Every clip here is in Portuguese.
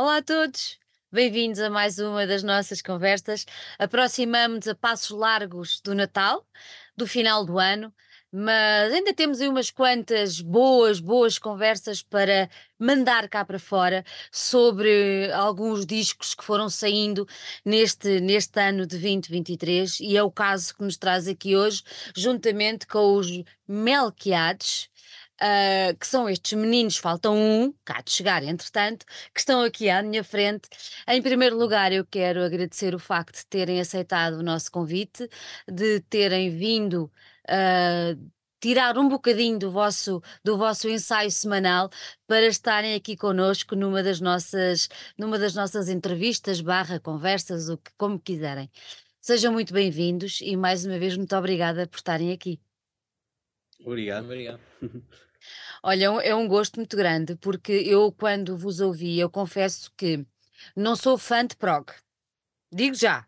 Olá a todos, bem-vindos a mais uma das nossas conversas. Aproximamos a passos largos do Natal, do final do ano, mas ainda temos aí umas quantas boas, boas conversas para mandar cá para fora sobre alguns discos que foram saindo neste, neste ano de 2023 e é o caso que nos traz aqui hoje, juntamente com os Melquiades ah, que são estes meninos, faltam um, cá de chegar, entretanto, que estão aqui à minha frente. Em primeiro lugar, eu quero agradecer o facto de terem aceitado o nosso convite, de terem vindo. ah, Tirar um bocadinho do vosso, do vosso ensaio semanal para estarem aqui connosco numa das nossas, numa das nossas entrevistas, barra, conversas, o que, como quiserem. Sejam muito bem-vindos e mais uma vez muito obrigada por estarem aqui. Obrigado. Obrigado. Olha, é um é um gosto muito grande, porque eu quando vos ouvi, eu confesso que não sou fã de prog, digo já.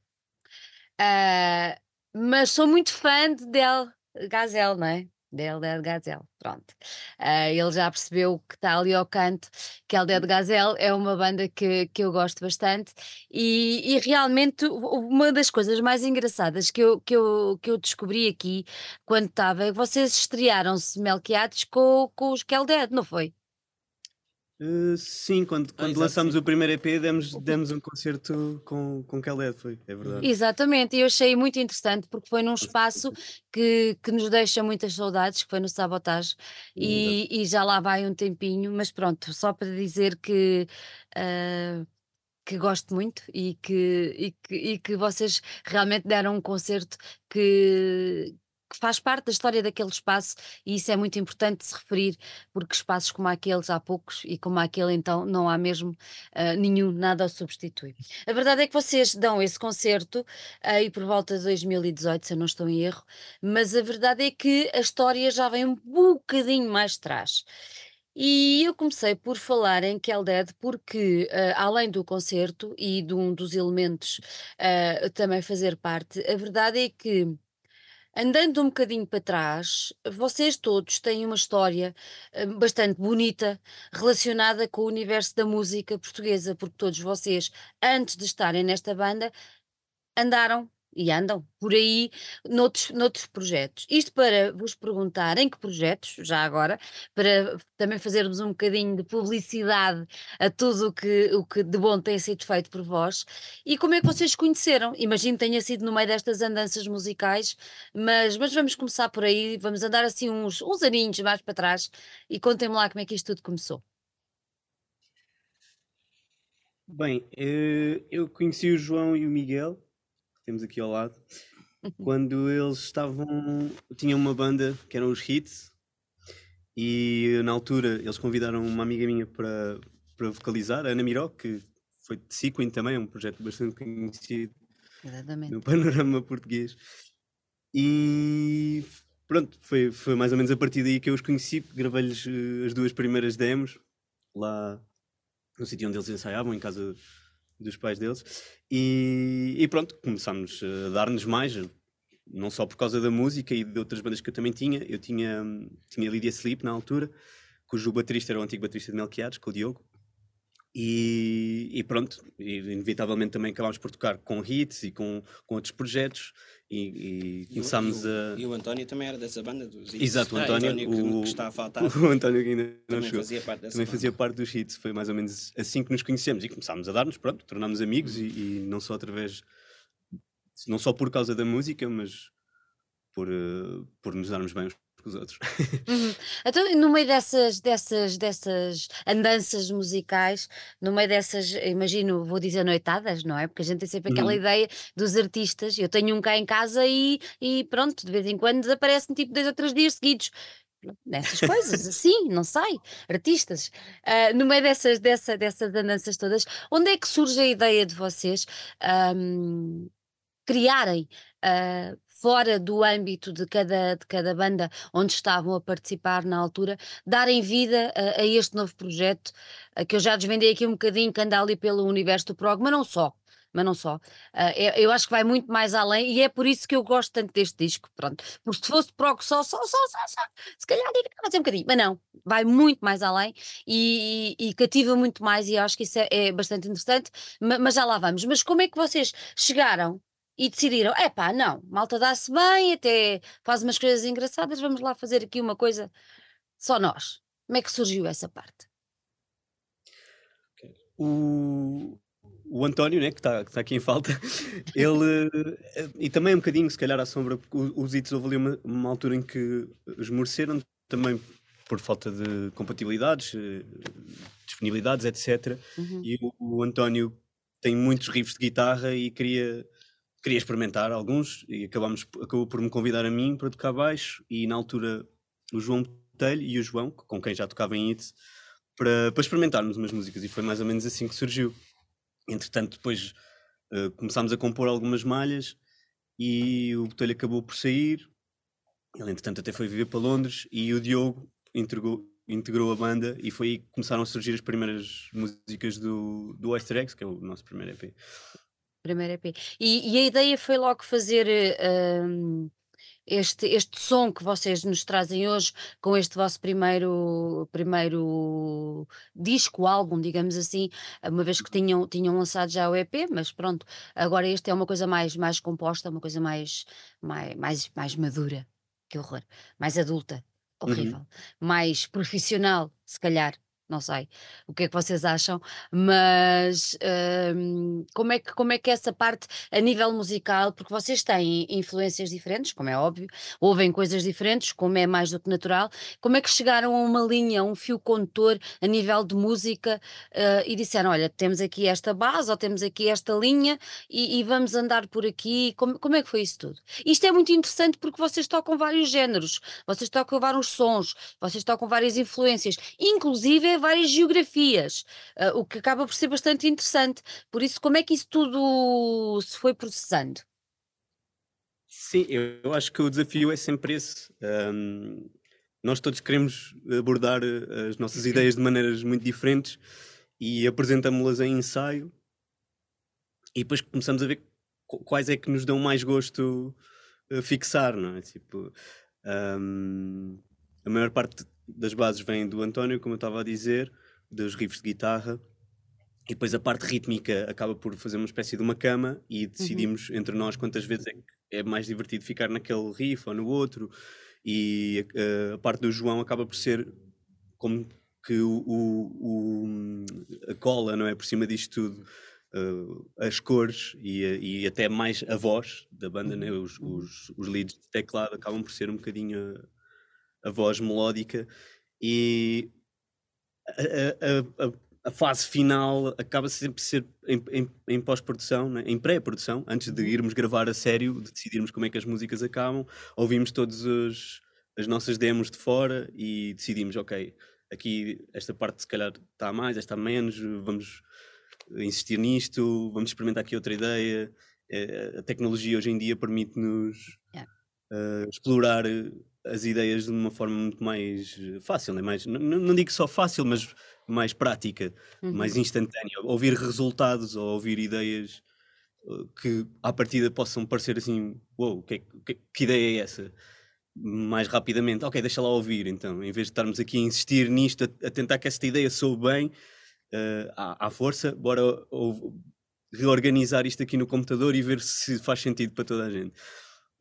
Ah, mas sou muito fã de Del Gazel, não é? Del Del Gazel, pronto. Ah, ele já percebeu que está ali ao canto, que El Del Gazel é uma banda que, que eu gosto bastante e, e realmente uma das coisas mais engraçadas que eu, que eu, que eu descobri aqui quando estava, é que vocês estrearam-se Melquiades com, com os Dead, não foi? Uh, sim, quando, quando exato, lançámos o primeiro EP, demos, demos um concerto com, com Khaled, foi, é verdade. Exatamente, e eu achei muito interessante porque foi num espaço que, que nos deixa muitas saudades, que foi no Sabotage, e, e já lá vai um tempinho, mas pronto, só para dizer que, ah, que gosto muito e que, e, que, e que vocês realmente deram um concerto que, que faz parte da história daquele espaço e isso é muito importante se referir, porque espaços como aqueles há poucos e como aquele então não há mesmo ah, nenhum, nada o substitui. A verdade é que vocês dão esse concerto aí por volta de 2018, se eu não estou em erro, mas a verdade é que a história já vem um bocadinho mais atrás. E eu comecei por falar em Dead porque, ah, além do concerto e de um dos elementos ah, também fazer parte, a verdade é que Andando um bocadinho para trás, vocês todos têm uma história eh, bastante bonita relacionada com o universo da música portuguesa, porque todos vocês, antes de estarem nesta banda, andaram e andam por aí noutros, noutros projetos. Isto para vos perguntar em que projetos, já agora, para também fazermos um bocadinho de publicidade a tudo o que, o que de bom tem sido feito por vós e como é que vocês conheceram? Imagino que tenha sido no meio destas andanças musicais, mas, mas vamos começar por aí, vamos andar assim uns, uns aninhos mais para trás e contem-me lá como é que isto tudo começou. Bem, eh, eu conheci o João e o Miguel, temos aqui ao lado, quando eles estavam. tinham uma banda que eram os Hits, e na altura eles convidaram uma amiga minha para, para vocalizar, a Ana Miró, que foi de Sequin também, é um projeto bastante conhecido Exatamente. no panorama português. E pronto, foi, foi mais ou menos a partir daí que eu os conheci, gravei-lhes eh, as duas primeiras demos lá no sítio onde eles ensaiavam, em casa dos pais deles. E, e pronto, começámos a dar-nos mais, não só por causa da música e de outras bandas que eu também tinha. Eu tinha, tinha Lydia Sleep na altura, cujo baterista era o antigo baterista de Melquiades, com o Diogo. E, e pronto, inevitavelmente também acabámos por tocar com hits e com, com outros projetos e, e começámos e o, a. E o António também era dessa banda dos Hits. Exato, o Ah, António, que, o- que está a faltar. O António que ainda não também chegou. fazia parte dessa Também banda. fazia parte dos hits, foi mais ou menos assim que nos conhecemos e começámos a dar-nos, pronto, tornámos amigos e, e não só através, não só por causa da música, mas por, eh, por nos darmos bem uns com os outros. Uhum. Então, no meio dessas, dessas, dessas andanças musicais, no meio dessas, imagino, vou dizer noitadas, não é? Porque a gente tem sempre aquela Uhum. ideia dos artistas. Eu tenho um cá em casa e, e pronto, de vez em quando desaparecem tipo dois ou três dias seguidos. Nessas coisas, assim, não sei, artistas. Ah, no meio dessas, dessa, dessas andanças todas, onde é que surge a ideia de vocês ahm, criarem ah, fora do âmbito de cada, de cada banda onde estavam a participar na altura, darem vida a, a este novo projeto, ah, que eu já desvendei aqui um bocadinho, que anda ali pelo universo do prog, mas não só. mas não só. Uh, eu, eu, acho que vai muito mais além e é por isso que eu gosto tanto deste disco, pronto. Porque se fosse prog só, só, só, só, só se calhar ia fazer um bocadinho, mas não, vai muito mais além e, e, e cativa muito mais e acho que isso é, é bastante interessante, mas, mas, já lá vamos. Mas como é que vocês chegaram e decidiram, é pá, não, malta dá-se bem, até faz umas coisas engraçadas, vamos lá fazer aqui uma coisa só nós. Como é que surgiu essa parte? O, o António, né, que está tá aqui em falta, ele. E também um bocadinho, se calhar, à sombra, porque os Itos houve ali uma, uma altura em que esmoreceram também por falta de compatibilidades, eh, disponibilidades, etc. Uhum. E o, o, António tem muitos riffs de guitarra e queria, queria experimentar alguns e acabamos, acabou por me convidar a mim para tocar baixo e na altura o João Botelho e o João, com quem já tocava em Itos, para, para experimentarmos umas músicas e foi mais ou menos assim que surgiu. Entretanto, depois uh, começámos a compor algumas malhas e o Botelho acabou por sair. Ele, entretanto, até foi viver para Londres e o Diogo integrou, integrou a banda e foi aí que começaram a surgir as primeiras músicas do, do Oyster Eggs, que é o nosso primeiro EP. Primeiro EP. E, e a ideia foi logo fazer. Uh, este, este som que vocês nos trazem hoje com este vosso primeiro, primeiro disco, álbum, digamos assim, uma vez que tinham, tinham lançado já o EP, mas pronto, agora este é uma coisa mais, mais composta, uma coisa mais, mais, mais, mais madura, que horror, mais adulta, uhum. horrível, uhum. mais profissional, se calhar, não sei o que é que vocês acham, mas hum, como, é que, como é que essa parte a nível musical, porque vocês têm influências diferentes, como é óbvio, ouvem coisas diferentes, como é mais do que natural, como é que chegaram a uma linha, a um fio condutor a nível de música uh, e disseram: olha, temos aqui esta base ou temos aqui esta linha e, e vamos andar por aqui, como, como é que foi isso tudo? Isto é muito interessante porque vocês tocam vários géneros, vocês tocam vários sons, vocês tocam várias influências, inclusive várias geografias, uh, o que acaba por ser bastante interessante. Por isso, como é que isso tudo se foi processando? Sim, eu acho que o desafio é sempre esse. Um, nós todos queremos abordar eh, as nossas ideias de maneiras muito diferentes e apresentamos-las em ensaio e depois começamos a ver quais é que nos dão mais gosto a fixar, não é? Tipo, um, a maior parte das bases vem do António, como eu estava a dizer, dos riffs de guitarra. E depois a parte rítmica acaba por fazer uma espécie de uma cama e uhum. decidimos uhum. entre nós quantas vezes é, é mais divertido ficar naquele riff ou no outro. E a, a parte do João acaba por ser como que o, o, o, a cola, não é? Por cima disto tudo, uh, as cores e, e, até mais a voz da banda, né? os, uhum. os, os leads de teclado acabam por ser um bocadinho a, a voz melódica. E a, a, a, fase final acaba sempre por ser em, em, em pós-produção, né? em pré-produção, antes de uhum. irmos gravar a sério, de decidirmos como é que as músicas acabam, ouvimos todas as nossas demos de fora e decidimos, ok, aqui esta parte se calhar está mais, esta menos, vamos insistir nisto, vamos experimentar aqui outra ideia. Eh, a tecnologia hoje em dia permite-nos yeah. uh, explorar as ideias de uma forma muito mais eh, fácil, né? mais, não, digo só fácil, mas mais prática, uhum. mais instantânea. Ouvir resultados ou ouvir ideias eh, que à partida possam parecer assim, wow, que, que, que, ideia é essa? Mais rapidamente, ok, deixa lá ouvir então, em vez de estarmos aqui a insistir nisto, a, a tentar que esta ideia soe bem, uh, à, à, força, bora ou, reorganizar isto aqui no computador e ver se faz sentido para toda a gente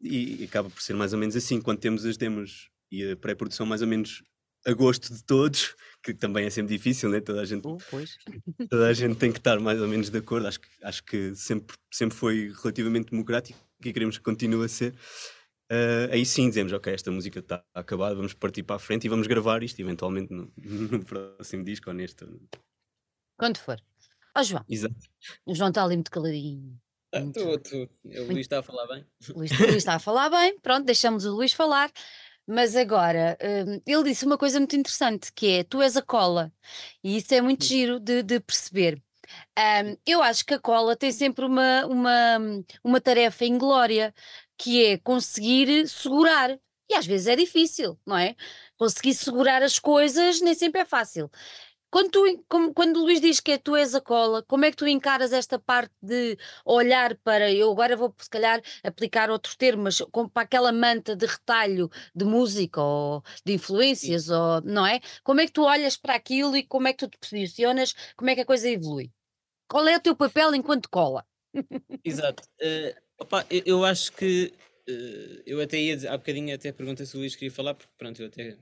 e, acaba por ser mais ou menos assim, quando temos as demos e a pré-produção mais ou menos a gosto de todos, que também é sempre difícil, né? toda, a gente, oh, toda a gente tem que estar mais ou menos de acordo, acho que, acho que sempre, sempre foi relativamente democrático e queremos que continue a ser. Uh, aí sim dizemos, ok, esta música está acabada, vamos partir para a frente e vamos gravar isto eventualmente no, no próximo disco ou neste. Quando for. Ó oh, João. Exato. O João está ali muito caladinho. Ah, tu, tu. O Luís está a falar bem. O Luís, o Luís está a falar bem, pronto, deixamos o Luís falar. Mas agora, hum, ele disse uma coisa muito interessante, que é, tu és a cola. E isso é muito giro de, de perceber. Um, eu acho que a cola tem sempre uma, uma, uma tarefa inglória, que é conseguir segurar. E às vezes é difícil, não é? Conseguir segurar as coisas nem sempre é fácil. Quando, tu, como, quando o Luís diz que é, tu és a cola, como é que tu encaras esta parte de olhar para, eu agora vou se calhar aplicar outros termos, como para aquela manta de retalho de música ou de influências, ou, não é? Como é que tu olhas para aquilo e como é que tu te posicionas, como é que a coisa evolui? Qual é o teu papel enquanto cola? Exato. Uh, opa, eu, eu, acho que uh, eu até ia, há bocadinho até perguntei se o Luís queria falar, porque pronto, eu até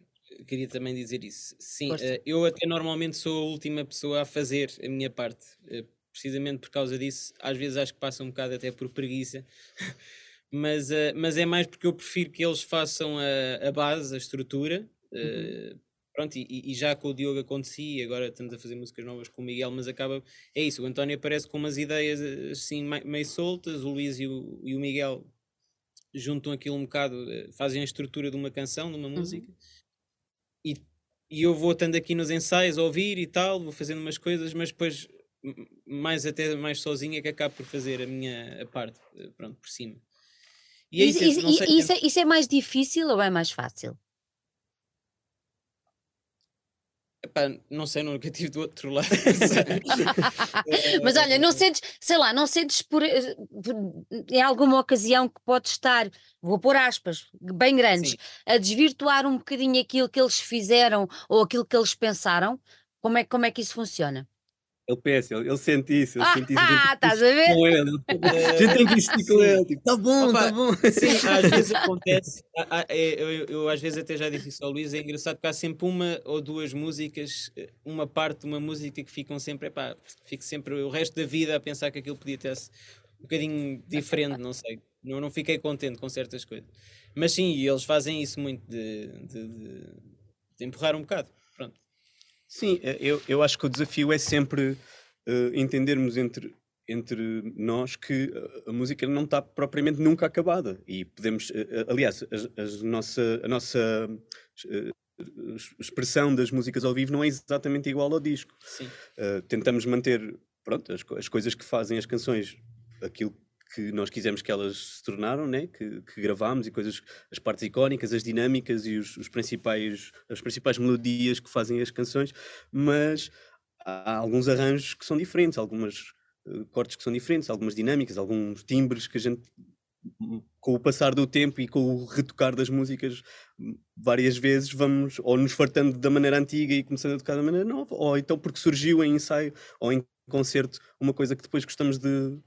queria também dizer isso. Sim, uh, eu até normalmente sou a última pessoa a fazer a minha parte. Uh, precisamente por causa disso, às vezes acho que passa um bocado até por preguiça. mas, uh, mas é mais porque eu prefiro que eles façam a, a base, a estrutura. Uhum. Pronto, e, e, já com o Diogo acontecia, agora estamos a fazer músicas novas com o Miguel, mas acaba. É isso, o António aparece com umas ideias assim meio soltas, o Luís e o, e o Miguel juntam aquilo um bocado, fazem a estrutura de uma canção, de uma uhum. E, e eu vou estando aqui nos ensaios a ouvir e tal, vou fazendo umas coisas, mas depois mais até mais sozinho é que acabo por fazer a minha a parte, eh, pronto, por cima. E é isso, isso, isso, isso, é, isso é mais difícil ou é mais fácil? Epá, não sei, nunca tive do outro lado. Mas olha, não sentes, sei lá, não sentes por, eh, por, em alguma ocasião que pode estar, vou pôr aspas, bem grandes, Sim. a desvirtuar um bocadinho aquilo que eles fizeram ou aquilo que eles pensaram? Como é, como é que isso funciona? Ele pensa, ele, ele sente isso, ele ah, sente isso. Ah, estás a ver? Com ele. A gente tem que insistir com ele. Tipo, tá bom, Opa, tá bom. Sim, às vezes acontece. É, eu, eu, eu, às vezes até já disse isso ao Luís. É engraçado porque há sempre uma ou duas músicas, uma parte de uma música que ficam sempre. Epá, fico sempre o resto da vida a pensar que aquilo podia ter um bocadinho diferente, não sei. Não, não fiquei contente com certas coisas. Mas sim, eles fazem isso muito de, de, de, de empurrar um bocado. Sim, eh, eu, eu acho que o desafio é sempre uh, entendermos entre, entre nós que a música não está propriamente nunca acabada e podemos, uh, aliás, a, a, nossa, a nossa uh, expressão das músicas ao vivo não é exatamente igual ao disco. tentamos manter pronto, as, as coisas que fazem as canções aquilo que nós quisemos que elas se tornaram, né? que, que gravámos e coisas, as partes icónicas, as dinâmicas e os, os, principais, as principais melodias que fazem as canções, mas há alguns arranjos que são diferentes, algumas uh, cortes que são diferentes, algumas dinâmicas, alguns timbres que a gente com o passar do tempo e com o retocar das músicas várias vezes vamos ou nos fartando da maneira antiga e começando a tocar da maneira nova, ou então porque surgiu em ensaio ou em concerto uma coisa que depois gostamos de,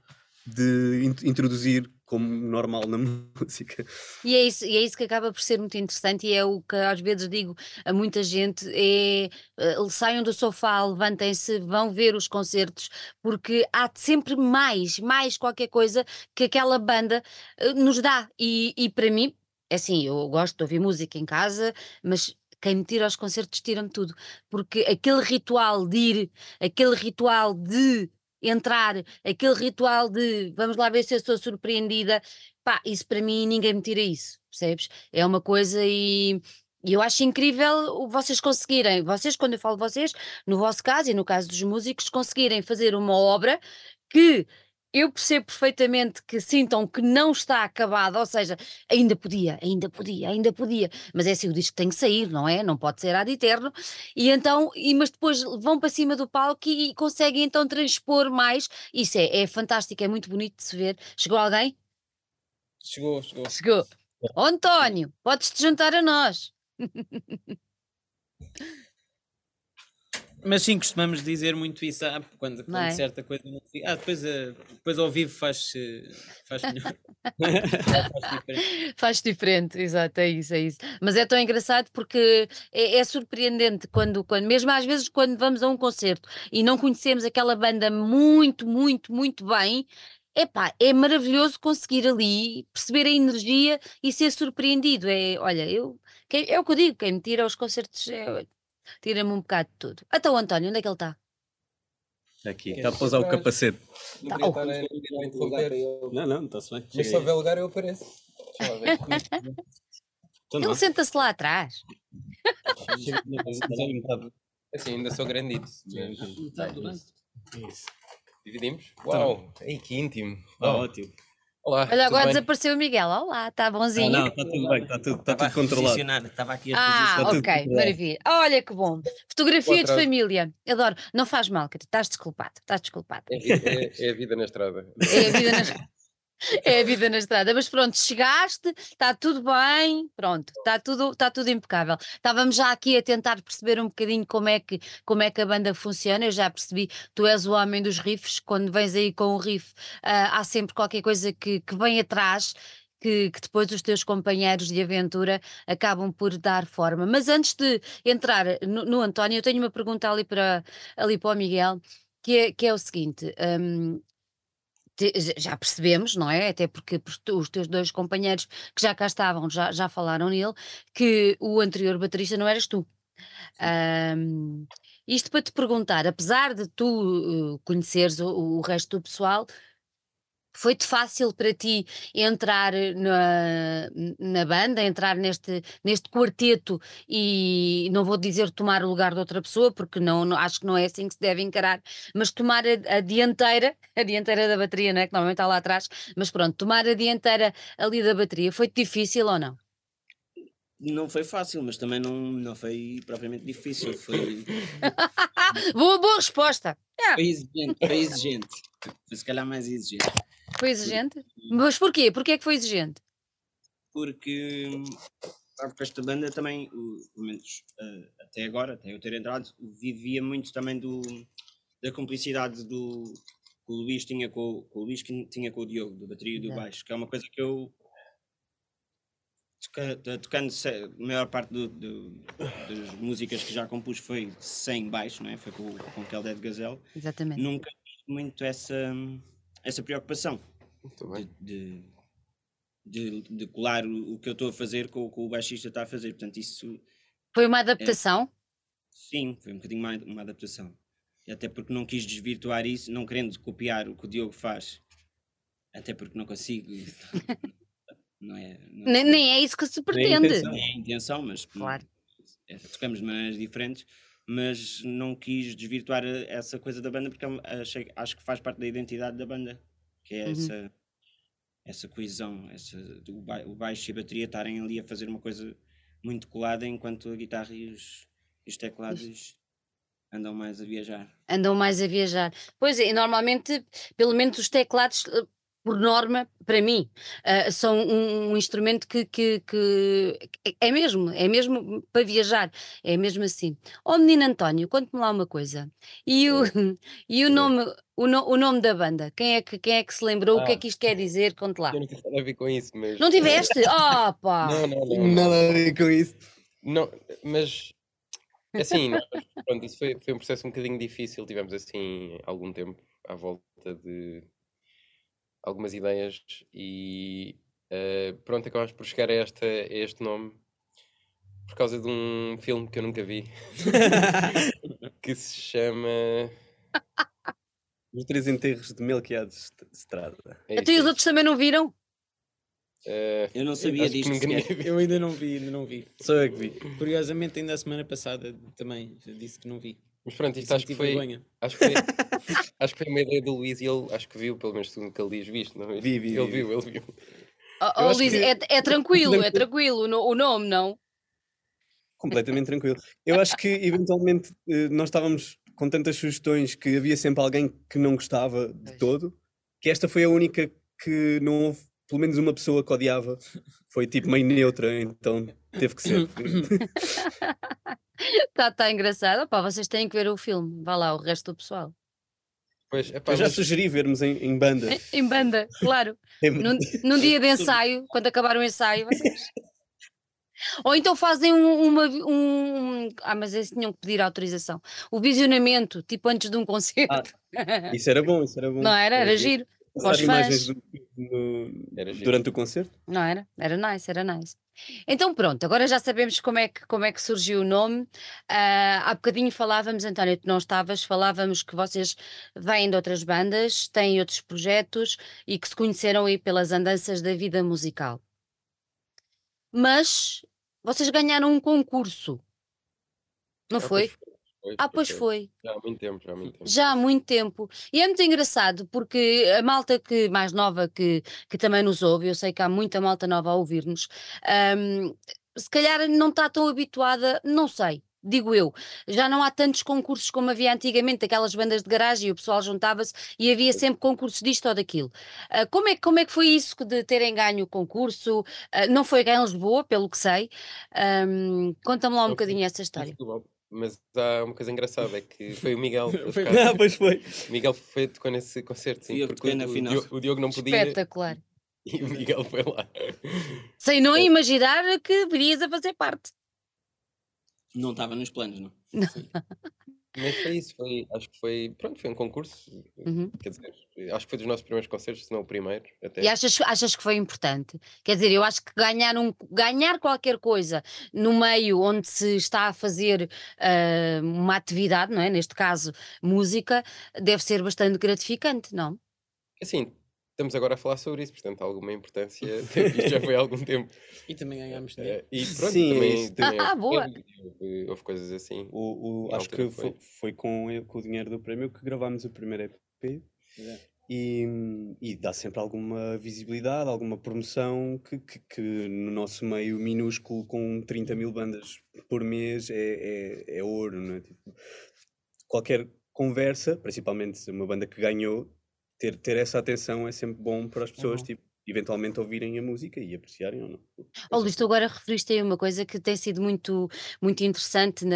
de introduzir como normal na música. E é, isso, e é isso que acaba por ser muito interessante e é o que às vezes digo a muita gente, é uh, saiam do sofá, levantem-se, vão ver os concertos, porque há sempre mais, mais qualquer coisa que aquela banda uh, nos dá e, e para mim, é assim, eu gosto de ouvir música em casa, mas quem me tira aos concertos tira-me tudo, porque aquele ritual de ir, aquele ritual de entrar, aquele ritual de vamos lá ver se eu sou surpreendida, pá, isso para mim ninguém me tira isso, percebes? É uma coisa e. Eu acho incrível vocês conseguirem, vocês, quando eu falo vocês, no vosso caso e no caso dos músicos, conseguirem fazer uma obra que eu percebo perfeitamente que sintam que não está acabado, ou seja, ainda podia, ainda podia, ainda podia, mas é assim, o disco tem que sair, não é? Não pode ser ad eterno, e então, e, mas depois vão para cima do palco e, e conseguem então transpor mais, isso é, é fantástico, é muito bonito de se ver. Chegou alguém? Chegou, chegou. Chegou. Oh, António, podes-te juntar a nós. Mas sim, costumamos dizer muito isso ah, quando, quando é? certa coisa não Ah, depois, uh, depois ao vivo faz, faz melhor. faz, diferente. faz diferente, exato, é isso, é isso. Mas é tão engraçado porque é, é, surpreendente quando, quando, mesmo às vezes, quando vamos a um concerto e não conhecemos aquela banda muito, muito, muito bem. Epá, é maravilhoso conseguir ali perceber a energia e ser surpreendido. É, olha, eu, é o que eu digo, quem me tira aos concertos é, Tira-me um bocado de tudo. Até o António, onde é que ele está? Aqui, está a pousar o capacete. Não Tá, queria estar a interromper. Não, não, está-se bem. Mas se houver lugar eu apareço. Deixa lá ver. Então Ele senta-se lá atrás. Assim, ainda sou grandito. Isso. Dividimos? Uau, ei, que íntimo. Ah, ótimo. Olá, Olha, agora bem? desapareceu o Miguel. Olá, está bonzinho. não, está tudo bem, está tudo, está tudo controlado. estava aqui a Ah, Está tudo ok, maravilha. Olha que bom. Fotografia de atraso. família. Adoro. Não faz mal, Cata. Estás desculpado. Estás desculpado. É, é- é a vida na estrada. É a vida na, é a vida na estrada. Mas pronto, chegaste, está tudo bem, pronto, está tudo, está tudo impecável. Estávamos já aqui a tentar perceber um bocadinho como é, que, como é que a banda funciona. Eu já percebi, tu és o homem dos riffs. Quando vens aí com o riff, ah, há sempre qualquer coisa que, que vem atrás. Que, que depois os teus companheiros de aventura acabam por dar forma. Mas antes de entrar no, no António, eu tenho uma pergunta ali para, ali para o Miguel, que é, que é o seguinte: te- já- percebemos, não é? Até porque os teus dois companheiros que já cá estavam já, já falaram nele, que o anterior baterista não eras tu. Ahm, isto para te perguntar, apesar de tu uh, conheceres o, o resto do pessoal, foi-te fácil para ti entrar na, na banda, entrar neste, neste quarteto e não vou dizer tomar o lugar de outra pessoa, porque não, não- acho que não é assim que se deve encarar, mas tomar a, a dianteira, a dianteira da bateria, não é? Que normalmente está lá atrás, mas pronto, tomar a dianteira ali da bateria, foi-te difícil ou não? Não foi fácil, mas também não, não foi propriamente difícil. Foi, Boa, boa resposta! foi exigente, foi exigente. Foi se calhar mais exigente. Foi exigente? Mas porquê? Porquê é que foi exigente? Porque, porque esta banda também, pelo menos eh, até agora, até eu ter entrado, vivia muito também do, da cumplicidade do que o Luís tinha com, o- com o Luís que tinha com o Diogo, do bateria e do baixo, que é uma coisa que eu toca- to- tocando a maior parte do- do- das músicas que já compus foi sem baixo, não é? foi com, com o Kel de Gazelle, Exatamente. nunca tive muito essa, essa preocupação Muito bem. de, de, de, de colar o, o que eu estou a fazer com o que o baixista está a fazer. Portanto, isso Foi uma adaptação? sim, foi um bocadinho mais uma adaptação. E até porque não quis desvirtuar isso, não querendo copiar o que o Diogo faz, até porque não consigo. não é, não, Nem, nem é isso que se Nem a pretende. intenção. é a intenção, mas Claro. é, tocamos de maneiras diferentes. Mas não quis desvirtuar a- essa coisa da banda porque é achei, acho que faz parte da identidade da banda, que é Uhum. essa, essa coesão, essa, o, ba- o baixo e a bateria estarem ali a fazer uma coisa muito colada enquanto a guitarra e os, os teclados andam mais a viajar. andam mais a viajar. Pois é, e normalmente, pelo menos os teclados, eh, por norma, para mim, ah, são um, um instrumento que, que, que é- é mesmo, é mesmo para viajar, é mesmo assim. Ó menino António, conte-me lá uma coisa. E o, e o Oi. nome, o, no- o nome da banda? Quem é, que, quem é que se lembrou? O que é Ah. que isto quer dizer? Conte lá. Eu não tenho nada a ver com isso, mas. Não tiveste? Oh, pá! Não, não, não. não. Nada a ver com isso. Não, mas assim, nós, pronto, isso foi, foi um processo um bocadinho difícil. Tivemos assim algum tempo à volta de algumas ideias e eh, pronto, acabámos por chegar a, esta, a este nome por causa de um filme que eu nunca vi que se chama. Os três enterros de Melquiades Est- Estrada. É Até isso, os é outros também não viram? Eh, Eu não sabia disto. Eu ainda não vi, ainda não vi. Só eu que vi. Curiosamente, ainda a semana passada também disse que não vi. Mas pronto, isto acho que foi. Acho que foi, acho que foi uma ideia do Luís e ele acho que viu, pelo menos segundo que ele diz, visto, não é? Vi, vi, Ele vi, viu, ele viu. Oh, oh, Luís, que- é, é tranquilo, é tranquilo o no- o nome, não? Completamente tranquilo. Eu acho que eventualmente eh, nós estávamos com tantas sugestões que havia sempre alguém que não gostava de todo, que esta foi a única que não houve pelo menos uma pessoa que odiava. Foi tipo meio neutra, então teve que ser. Está tá engraçado. Opá, vocês têm que ver o filme. Vá lá, o resto do pessoal. Pois, epá, Eu já mas- sugeri vermos em, em banda. Em banda, claro. Num, num dia de ensaio, quando acabar o ensaio, vocês. Ou então fazem um, uma, um. Ah, mas eles tinham que pedir autorização. O visionamento, tipo antes de um concerto. Isso era bom, isso era bom. Não era? Era Eh, giro. passar Os imagens do- no- durante o concerto. Não era? Era nice, era nice. Então pronto, agora já sabemos como é que, como é que surgiu o nome. Ah, há bocadinho falávamos, António, tu não estavas, falávamos que vocês vêm de outras bandas, têm outros projetos e que se conheceram aí pelas andanças da vida musical. Mas vocês ganharam um concurso, não Ah, foi? Pois Ah, pois pois foi. Já há muito tempo, já há muito tempo. Já há muito tempo. E é muito engraçado porque a malta que mais nova que, que também nos ouve, eu sei que há muita malta nova a ouvir-nos, hum, se calhar não está tão habituada, não sei. Digo eu, já não há tantos concursos como havia antigamente, aquelas bandas de garagem, e o pessoal juntava-se e havia sempre concursos disto ou daquilo. Ah, como, é, como é que foi isso de terem ganho o concurso? Ah, não foi ganho em Lisboa, pelo que sei. Hum, Conta-me lá um Não foi bocadinho essa em história. Setúbal, Mas há uma coisa engraçada, é que foi o Miguel, Foi-. Ah, pois foi. O Miguel foi, tocou nesse concerto, sim, porque o, o final. Diogo, o Diogo não podia Espetacular. e o Miguel foi lá. Sem não imaginar que virias a fazer parte. Não estava nos planos, não. Mas foi isso, foi, acho que foi, pronto, foi um concurso, Uhum. quer dizer, acho que foi dos nossos primeiros concertos, se não o primeiro, até. E achas, achas que foi importante? Quer dizer, eu acho que ganhar, um, ganhar qualquer coisa no meio onde se está a fazer ah, uma atividade, não é? Neste caso, música, deve ser bastante gratificante, não? Assim, estamos agora a falar sobre isso, portanto, alguma importância, isto já foi há algum tempo. E também ganhámos dinheiro. Eh, e pronto, Sim, é também, isso. também Ah, houve boa. houve, houve coisas assim. O, o- acho que foi. foi, com, com o dinheiro do prémio que gravámos o primeiro EP Exato. e, e dá sempre alguma visibilidade, alguma promoção que, que- que no nosso meio minúsculo com 30 mil bandas por mês é, é, é ouro, não é? Tipo, qualquer conversa, principalmente uma banda que ganhou, ter, ter essa atenção é sempre bom para as pessoas, Uhum. tipo, eventualmente ouvirem a música e apreciarem ou não. Oh, Luís, tu agora referiste aí uma coisa que tem sido muito, muito interessante, na,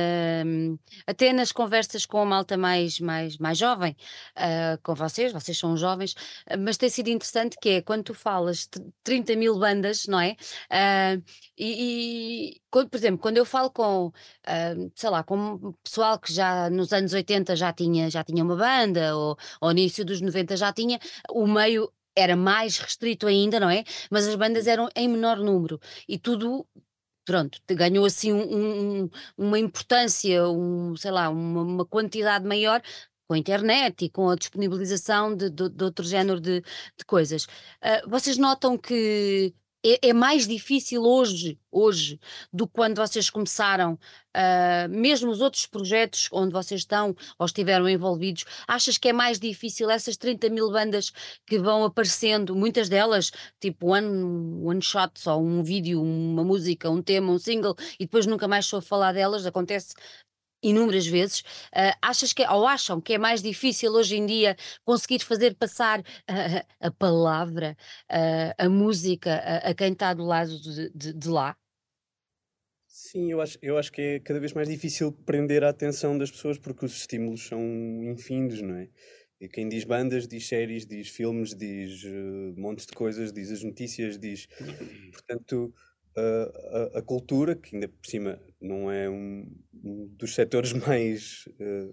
até nas conversas com a malta mais, mais, mais jovem, ah, com vocês, vocês são jovens, ah, mas tem sido interessante que é quando tu falas de 30 mil bandas, não é? Ah, e, e quando- por exemplo, quando eu falo com, ah, sei lá, com pessoal que já nos anos 80 já tinha, já tinha uma banda, ou ao início dos 90 já tinha, o meio era mais restrito ainda, não é? Mas as bandas eram em menor número e tudo, pronto, ganhou assim um- um- um- uma importância, um, sei lá, uma, uma quantidade maior com a internet e com a disponibilização de, de- de outro género de, de coisas. Ah, vocês notam que é, é mais difícil hoje, hoje, do que quando vocês começaram, ah, mesmo os outros projetos onde vocês estão ou estiveram envolvidos, achas que é mais difícil essas 30 mil bandas que vão aparecendo, muitas delas, tipo one, one shot, só um vídeo, uma música, um tema, um single, e depois nunca mais sou a falar delas, acontece inúmeras vezes. Ah, achas que, é- ou acham que é mais difícil hoje em dia conseguir fazer passar a, a palavra, ah, a música a, a quem está do lado de, de- de lá? Sim, eu acho, eu acho que é cada vez mais difícil prender a atenção das pessoas porque os estímulos são infindos, não é? E quem diz bandas, diz séries, diz filmes, diz eh, montes de coisas, diz as notícias, diz. Portanto, a, a- cultura, que ainda por cima não é um, um dos setores mais eh,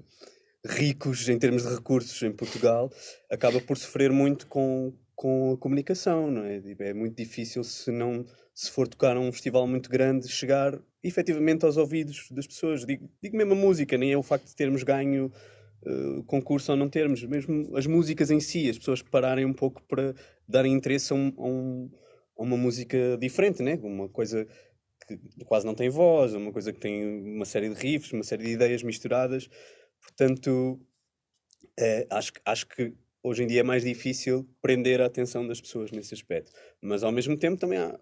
ricos em termos de recursos em Portugal, acaba por sofrer muito com, com a comunicação, não é? Tipo, É muito difícil se não se for tocar um festival muito grande, chegar efetivamente aos ouvidos das pessoas. Digo, digo mesmo a música, nem é o facto de termos ganho eh, concurso ou não termos, mesmo as músicas em si, as pessoas pararem um pouco para darem interesse a, um- a um- uma música diferente, né? uma coisa que quase não tem voz, uma coisa que tem uma série de riffs, uma série de ideias misturadas. Portanto, eh, acho, que- acho que hoje em dia é mais difícil prender a atenção das pessoas nesse aspecto. Mas ao mesmo tempo também há,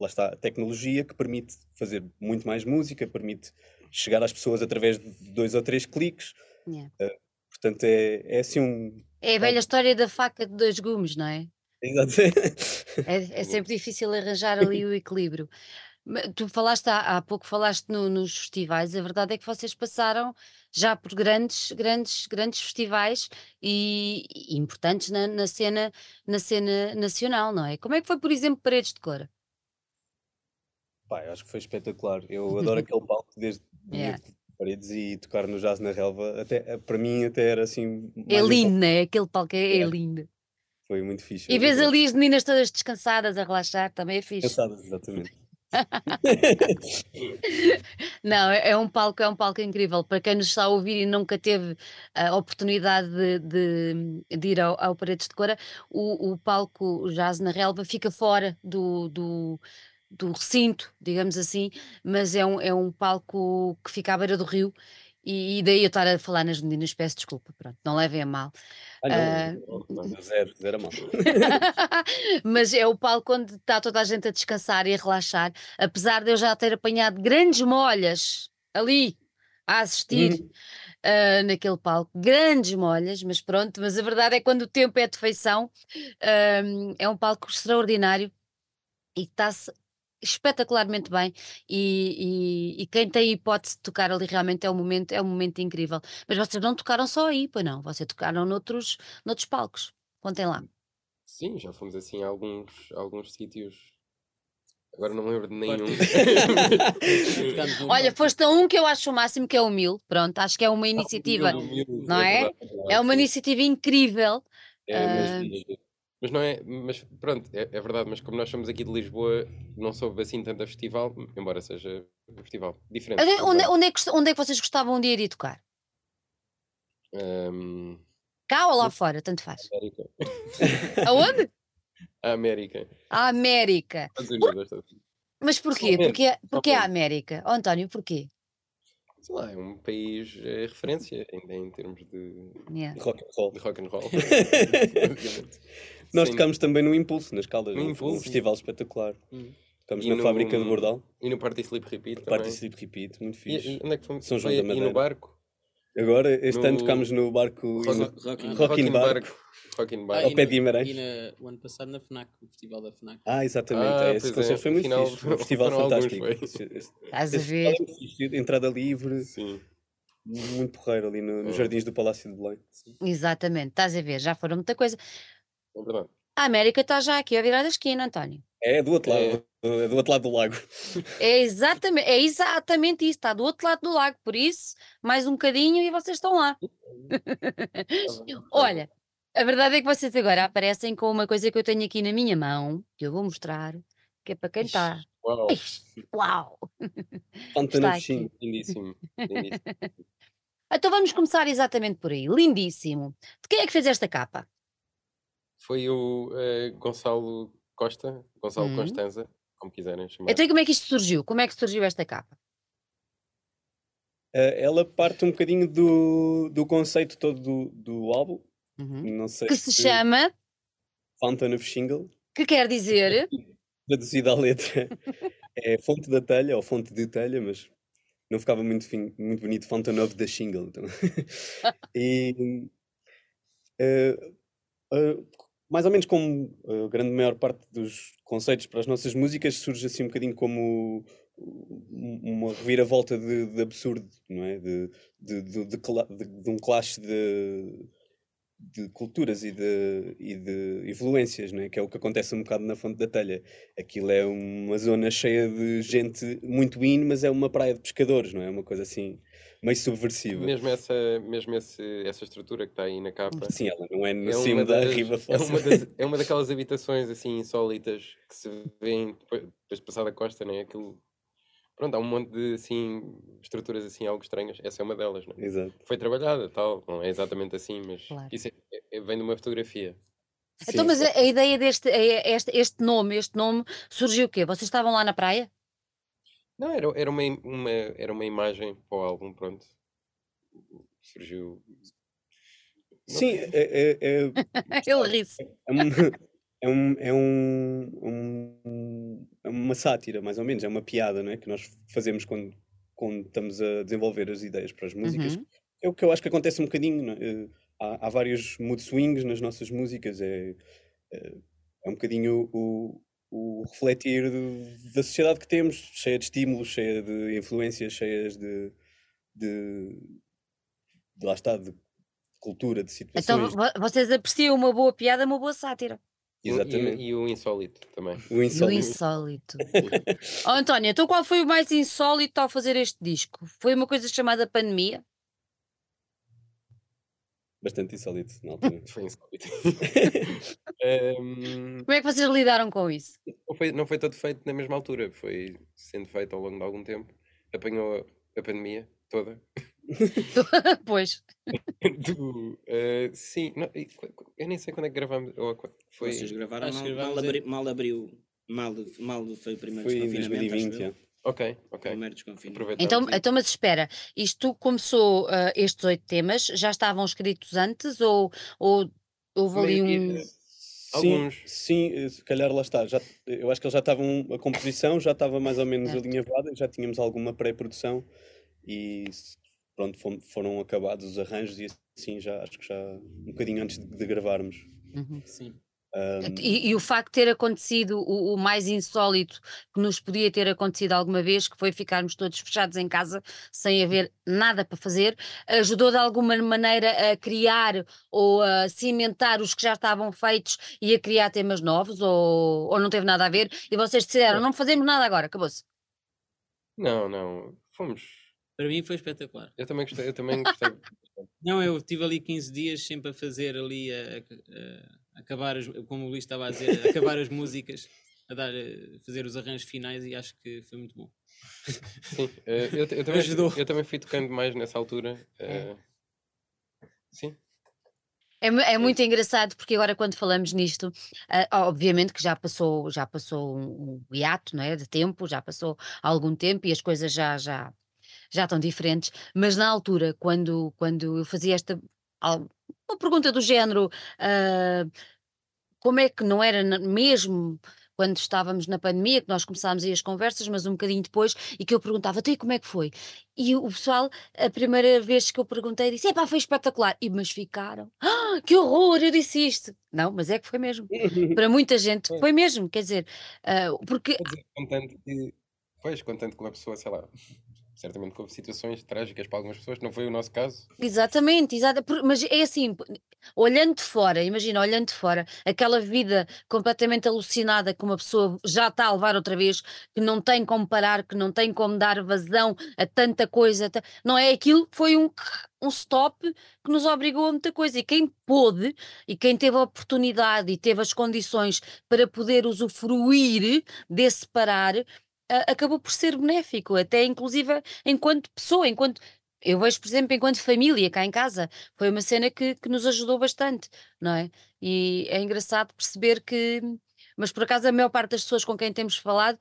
lá está, a tecnologia que permite fazer muito mais música, permite chegar às pessoas através de dois ou três cliques. Yeah. Portanto, é, é assim um. É a velha história da faca de dois gumes, não é? É, é sempre difícil arranjar ali o equilíbrio. Tu falaste há, há pouco, falaste no- nos festivais, a verdade é que vocês passaram já por grandes, grandes, grandes festivais e, e importantes na, na cena, na cena nacional, não é? Como é que foi, por exemplo, Paredes de Cora? Pá, eu acho que foi espetacular. Eu adoro aquele palco desde Yeah. de paredes e tocar no Jazz na Relva. Até, para mim, até era assim. É lindo, empol- não é? Aquele palco é, é Yeah. lindo. Foi muito fixe. E vês ali as meninas todas descansadas a relaxar, também é fixe. Cansadas, exatamente. Não, é, é um palco, é um palco incrível. Para quem nos está a ouvir e nunca teve a oportunidade de, de- de ir ao, ao Paredes de Cora, o, o palco Jazz na Relva fica fora do, do, do recinto, digamos assim, mas é um, é um palco que fica à beira do rio E, e daí eu estar a falar nas meninas, peço desculpa, pronto, não levem a mal. Ah, não, não, zero, zero a mal. Mas é o palco onde está toda a gente a descansar e a relaxar, apesar de eu já ter apanhado grandes molhas ali a assistir Uhum. ah, naquele palco, grandes molhas, mas pronto, mas a verdade é que quando o tempo é de feição, ah, é um palco extraordinário e está-se espetacularmente bem e, e- e quem tem hipótese de tocar ali realmente é um momento, é um momento incrível. Mas vocês não tocaram só aí, pois não, vocês tocaram noutros, noutros palcos. Contem lá. Sim, já fomos assim a alguns, a alguns sítios. Agora não me lembro de nenhum. Olha, foste a um que eu acho o máximo, que é o Mil. Pronto, acho que é uma iniciativa, não é? verdade, verdade, É uma iniciativa incrível. É, Ah, mas, não é, mas pronto, é, é verdade, mas como nós somos aqui de Lisboa, não soube assim tanto a festival, embora seja um festival diferente. Onde, é onde, verdade. onde é que, onde é que vocês gostavam de ir e tocar? Ahm, Cá ou lá fora? Tanto faz. América. Aonde? A América. A América. Bastante. Mas porquê? Porque, porque a. América. Oh, António, porquê? Sei lá, é um país é, referência ainda em termos de, Yeah. Rock and roll. de rock and roll. basicamente. Nós Sim. tocámos também no Impulso, nas Caldas, No um- um Impulso. festival espetacular. Hum. Tocámos E na no- fábrica de Bordal, E no Party Sleep Repeat Party também. Sleep Repeat, muito E, fixe. e onde é que fomos? São João Foi da aqui no Madeira. barco? Agora, este ano No- tocámos no barco Rock- no- Rock in- Rock in Barco. Ah, Barco. Ao pé de Guimarães. E na- o ano passado na FNAC, o festival da FNAC. Ah, exatamente. Ah, é, esse pois concerto é, foi muito afinal fixe. Um festival fantástico. Estás a ver? é entrada livre, Sim. muito porreiro ali no- nos É. jardins do Palácio de Belém. Exatamente, estás a ver? Já foram muita coisa. É verdade. A América está já aqui a virar da esquina, António. É do outro É. lado, é do outro lado do lago. É exatamente, é exatamente isso, está do outro lado do lago, por isso, mais um bocadinho e vocês estão lá. Olha, a verdade é que vocês agora aparecem com uma coisa que eu tenho aqui na minha mão, que eu vou mostrar, que é para quem está. Uau, Uau! Vechinho. aqui. lindíssimo. lindíssimo. Então vamos começar exatamente por aí. Lindíssimo. De quem é que fez esta capa? Foi o eh, Gonçalo Costa, Gonçalo Hum. Constanza, como quiserem chamar. Então e como é que isto surgiu? Como é que surgiu esta capa? Eh, ela parte um bocadinho do, do conceito todo do, do álbum. Uhum. Não sei Que se chama, Fountain of Shingle. que quer dizer, Traduzida à letra é fonte da telha ou fonte de telha, mas não ficava muito, fin- muito bonito Fountain of the Shingle. Então. e eh, mais ou menos como a grande maior parte dos conceitos para as nossas músicas surge assim um bocadinho como um- uma reviravolta de, de absurdo, não é? De, de, de- de um clash de, de culturas e de, e de influências, não é? Que é o que acontece um bocado na Fonte da Telha. Aquilo é uma zona cheia de gente muito in, mas é uma praia de pescadores, não é? Uma coisa assim meio subversiva. Mesmo, essa, mesmo esse, essa estrutura que está aí na capa. Sim, ela não é no É cimo da das, Riva é, uma das, é uma daquelas habitações assim insólitas que se vêem depois, depois de passar da costa, né? Aquilo, pronto, há um monte de assim, estruturas assim algo estranhas. Essa é uma delas, né? Exato. Foi trabalhada, tal, não é exatamente assim, mas Claro. isso é- é- vem de uma fotografia. então, Sim, mas a, a ideia deste, a- este, este nome, este nome surgiu o quê? Vocês estavam lá na praia? Não, era, era, uma, uma, era uma imagem para o álbum, pronto. Surgiu. Não Sim, é, é, é, Ele ri-se. é, um, é, um, é, um, um- é uma sátira, mais ou menos, é uma piada não é? que nós fazemos quando, quando estamos a desenvolver as ideias para as músicas. Uhum. É o que eu acho que acontece um bocadinho. não é? Eh, Há, há vários mood swings nas nossas músicas, é, é, é um bocadinho o, o refletir de- da sociedade que temos, cheia de estímulos, cheia de influências, cheias de. de, de lá está, de cultura, de Então situações. vo- vocês apreciam uma boa piada, uma boa sátira. E, o- Exatamente. e, e o insólito também. O E o insólito. insólito. oh, António, então qual foi o mais insólito ao fazer este disco? Foi uma coisa chamada pandemia? Bastante insólito na altura. Foi insólito. Ehm, Como é que vocês lidaram com isso? não, foi, não foi todo feito na mesma altura, foi sendo feito ao longo de algum tempo. Apanhou a, a pandemia toda. pois. Do, eh, sim, não, eu nem sei quando é que gravámos. ou qu- foi, Vocês gravaram acho mal, que mal, em- abri, mal abriu. Mal, mal foi o primeiro Foi em desconfinamento, acho 2020. Ok, ok. primeiro desconfinamento. Aproveitamos Então, e- então, mas espera, isto começou, ah, estes oito temas, já estavam escritos antes ou, ou houve ali um. Sim, Alguns. sim, eh, se calhar lá está. Já, eu acho que eles já estavam, a composição já estava mais ou menos Certo. alinhavada, já tínhamos alguma pré-produção e pronto, fom- foram acabados os arranjos e assim já, acho que já um bocadinho antes de, de gravarmos. Uhum. Sim. Ahm, E, e o facto de ter acontecido o, o mais insólito que nos podia ter acontecido alguma vez, que foi ficarmos todos fechados em casa sem haver nada para fazer, ajudou de alguma maneira a criar ou a cimentar os que já estavam feitos e a criar temas novos, ou, ou não teve nada a ver, e vocês disseram, não fazemos nada agora, acabou-se. Não, não. Fomos. Para mim foi espetacular. Eu também gostei. Eu também gostei. Não, eu tive ali 15 dias sempre a fazer ali, a- a acabar, as, como o Luís estava a dizer, acabar as músicas, a dar, a fazer os arranjos finais e acho que foi muito bom. Sim, eh, eu, eu, também, Ajudou. eu também fui tocando mais nessa altura. eh, Sim, É, é muito engraçado porque agora quando falamos nisto, ah, obviamente que já passou, já passou um, um hiato, não é, de tempo, já passou algum tempo e as coisas já já já estão diferentes, mas na altura quando quando eu fazia esta uma pergunta do género, ah, como é que não era mesmo quando estávamos na pandemia, que nós começámos aí as conversas, mas um bocadinho depois, e que eu perguntava, então e como é que foi? E o pessoal, a primeira vez que eu perguntei, disse, epá, foi espetacular. E, mas ficaram, ah, que horror, eu disse isto. Não, mas é que foi mesmo. Para muita gente foi mesmo, quer dizer, ah, porque quer dizer, contanto que. Pois, contanto que uma pessoa, sei lá, certamente houve situações trágicas para algumas pessoas, não foi o nosso caso. Exatamente, mas é assim, olhando de fora, imagina, olhando de fora, aquela vida completamente alucinada que uma pessoa já está a levar outra vez, que não tem como parar, que não tem como dar vazão a tanta coisa, não é? Aquilo foi um, um stop que nos obrigou a muita coisa. E quem pôde, e quem teve a oportunidade e teve as condições para poder usufruir desse parar, acabou por ser benéfico, até inclusive enquanto pessoa, enquanto eu vejo, por exemplo, enquanto família cá em casa, foi uma cena que, que nos ajudou bastante, não é? E é engraçado perceber que, mas por acaso a maior parte das pessoas com quem temos falado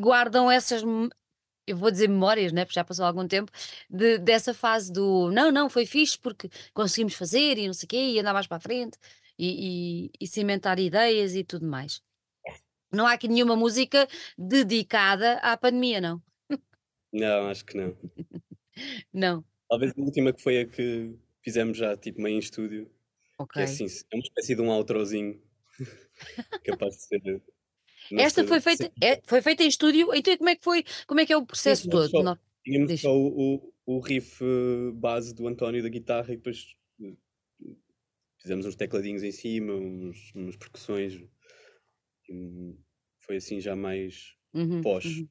guardam essas, eu vou dizer memórias, né? Porque já passou algum tempo, de- dessa fase do não, não, foi fixe porque conseguimos fazer e não sei o quê, e andar mais para a frente e, e, e cimentar ideias e tudo mais. Não há aqui nenhuma música dedicada à pandemia, não? Não, acho que não. Não. Talvez a última que foi a que fizemos já tipo meio em estúdio, que Ok. é assim, é uma espécie de um outrozinho capaz de ser. Esta foi feita, é- foi feita em estúdio, então como é que foi, como é que é o processo sim, todo? só- Não- Tínhamos só o, o, o riff eh, base do António da guitarra e depois eh, fizemos uns tecladinhos em cima, uns, umas percussões. Foi assim já mais Uhum, pós. uhum.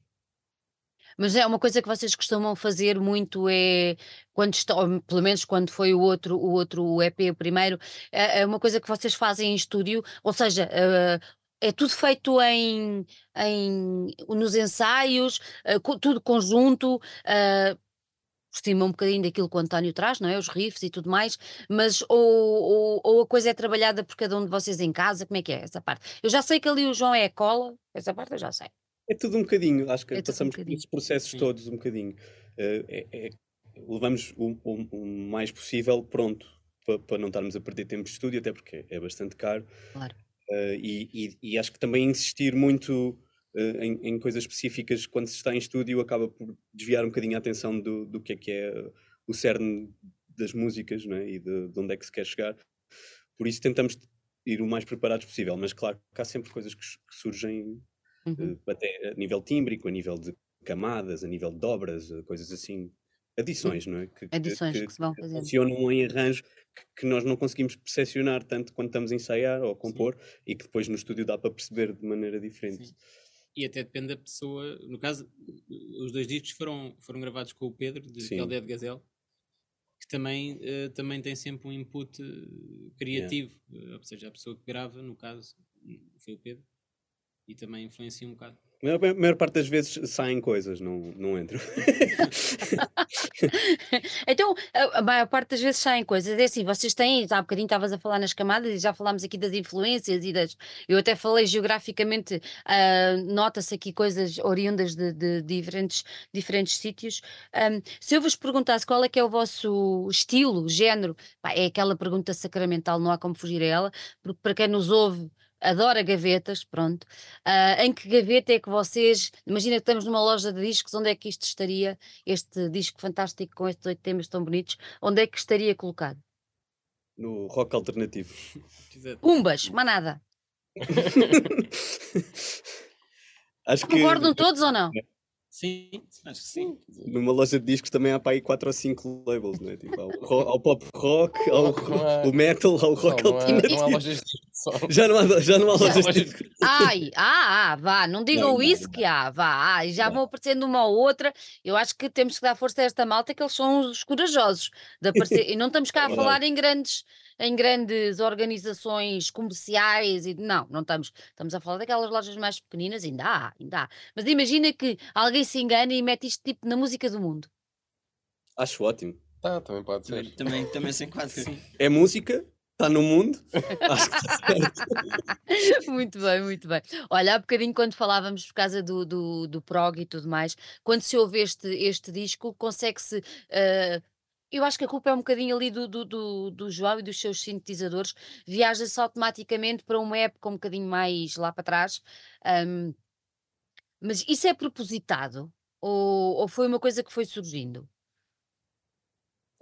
Mas é uma coisa que vocês costumam fazer muito é quando estão, pelo menos quando foi o outro, o outro EP, o primeiro, é é uma coisa que vocês fazem em estúdio, ou seja, eh, é tudo feito em, em nos ensaios, eh, co- tudo conjunto, eh, por cima um bocadinho daquilo que o António traz, não é? Os riffs e tudo mais, mas ou, ou, ou a coisa é trabalhada por cada um de vocês em casa, como é que é essa parte? Eu já sei que ali o João é a cola, essa parte eu já sei. É tudo um bocadinho, acho que É tudo um passamos por esses processos Sim. todos um bocadinho. Eh, é- é- levamos o, o- o mais possível pronto para, para não estarmos a perder tempo de estúdio, até porque é bastante caro. Claro. Eh, e, e- e acho que também insistir muito eh, em, em coisas específicas quando se está em estúdio acaba por desviar um bocadinho a atenção do, do que é que é o cerne das músicas é? e de, de onde é que se quer chegar. Por isso tentamos ir o mais preparados possível, mas claro que há sempre coisas que, que surgem Uhum. eh, até a nível tímbrico, a nível de camadas, a nível de dobras, eh, coisas assim, adições, não é? Que, que- Adições que- que se vão que fazendo. funcionam em arranjo que, que nós não conseguimos percepcionar tanto quando estamos a ensaiar ou a compor e que depois no estúdio dá para perceber de maneira diferente. Sim. E até depende da pessoa. No caso, os dois discos foram, foram gravados com o Pedro, de Sim. De Gazelle, que também, eh, também tem sempre um input eh, criativo. Eh, ou seja, a pessoa que grava, no caso, foi o Pedro, e também influencia um bocado. A maior parte das vezes saem coisas, não, não entram. Então, a maior parte das vezes saem coisas. É assim, vocês têm, há bocadinho estavas a falar nas camadas e já falámos aqui das influências e das. Eu até falei geograficamente, ah, nota-se aqui coisas oriundas de, de diferentes, diferentes sítios. Ahm, se eu vos perguntasse qual é que é o vosso estilo, género, pá, é aquela pergunta sacramental, não há como fugir a ela, porque para quem nos ouve adora gavetas, pronto. Ah, em que gaveta é que vocês. Imagina que estamos numa loja de discos, onde é que isto estaria, este disco fantástico com estes oito temas tão bonitos, onde é que estaria colocado? No rock alternativo. Exato. Pumbas, mas nada. Acho que Concordam todos ou não? Sim, Acho que sim. numa loja de discos também há para aí 4 ou 5 labels, não é? Tipo, há, o ro- há o pop rock, há o, Não há- o metal, há o rock não, há, alternativo. não há lojas de som. Já não há, já não há lojas de discos. Ai, ah, ah, vá, não digam Não, isso não. que há, vá, ah, e já vão aparecendo uma ou outra. Eu acho que temos que dar força a esta malta, que eles são os corajosos de aparecer. E não estamos cá a falar em grandes, em grandes organizações comerciais e não, não estamos. Estamos a falar daquelas lojas mais pequeninas, ainda há, ainda há. Mas imagina que alguém se engana e mete isto tipo na música do mundo. Acho ótimo. Tá, também pode Também, ser. também, também sem quase sim. É música, está no mundo. Acho que está certo. Muito bem, muito bem. Olha, há bocadinho quando falávamos por causa do, do, do prog e tudo mais, quando se ouve este, este disco, consegue-se. eh, eu acho que a culpa é um bocadinho ali do, do, do, do João e dos seus sintetizadores, viaja-se automaticamente para uma época um bocadinho mais lá para trás. ahm, mas isso é propositado? Ou, ou foi uma coisa que foi surgindo?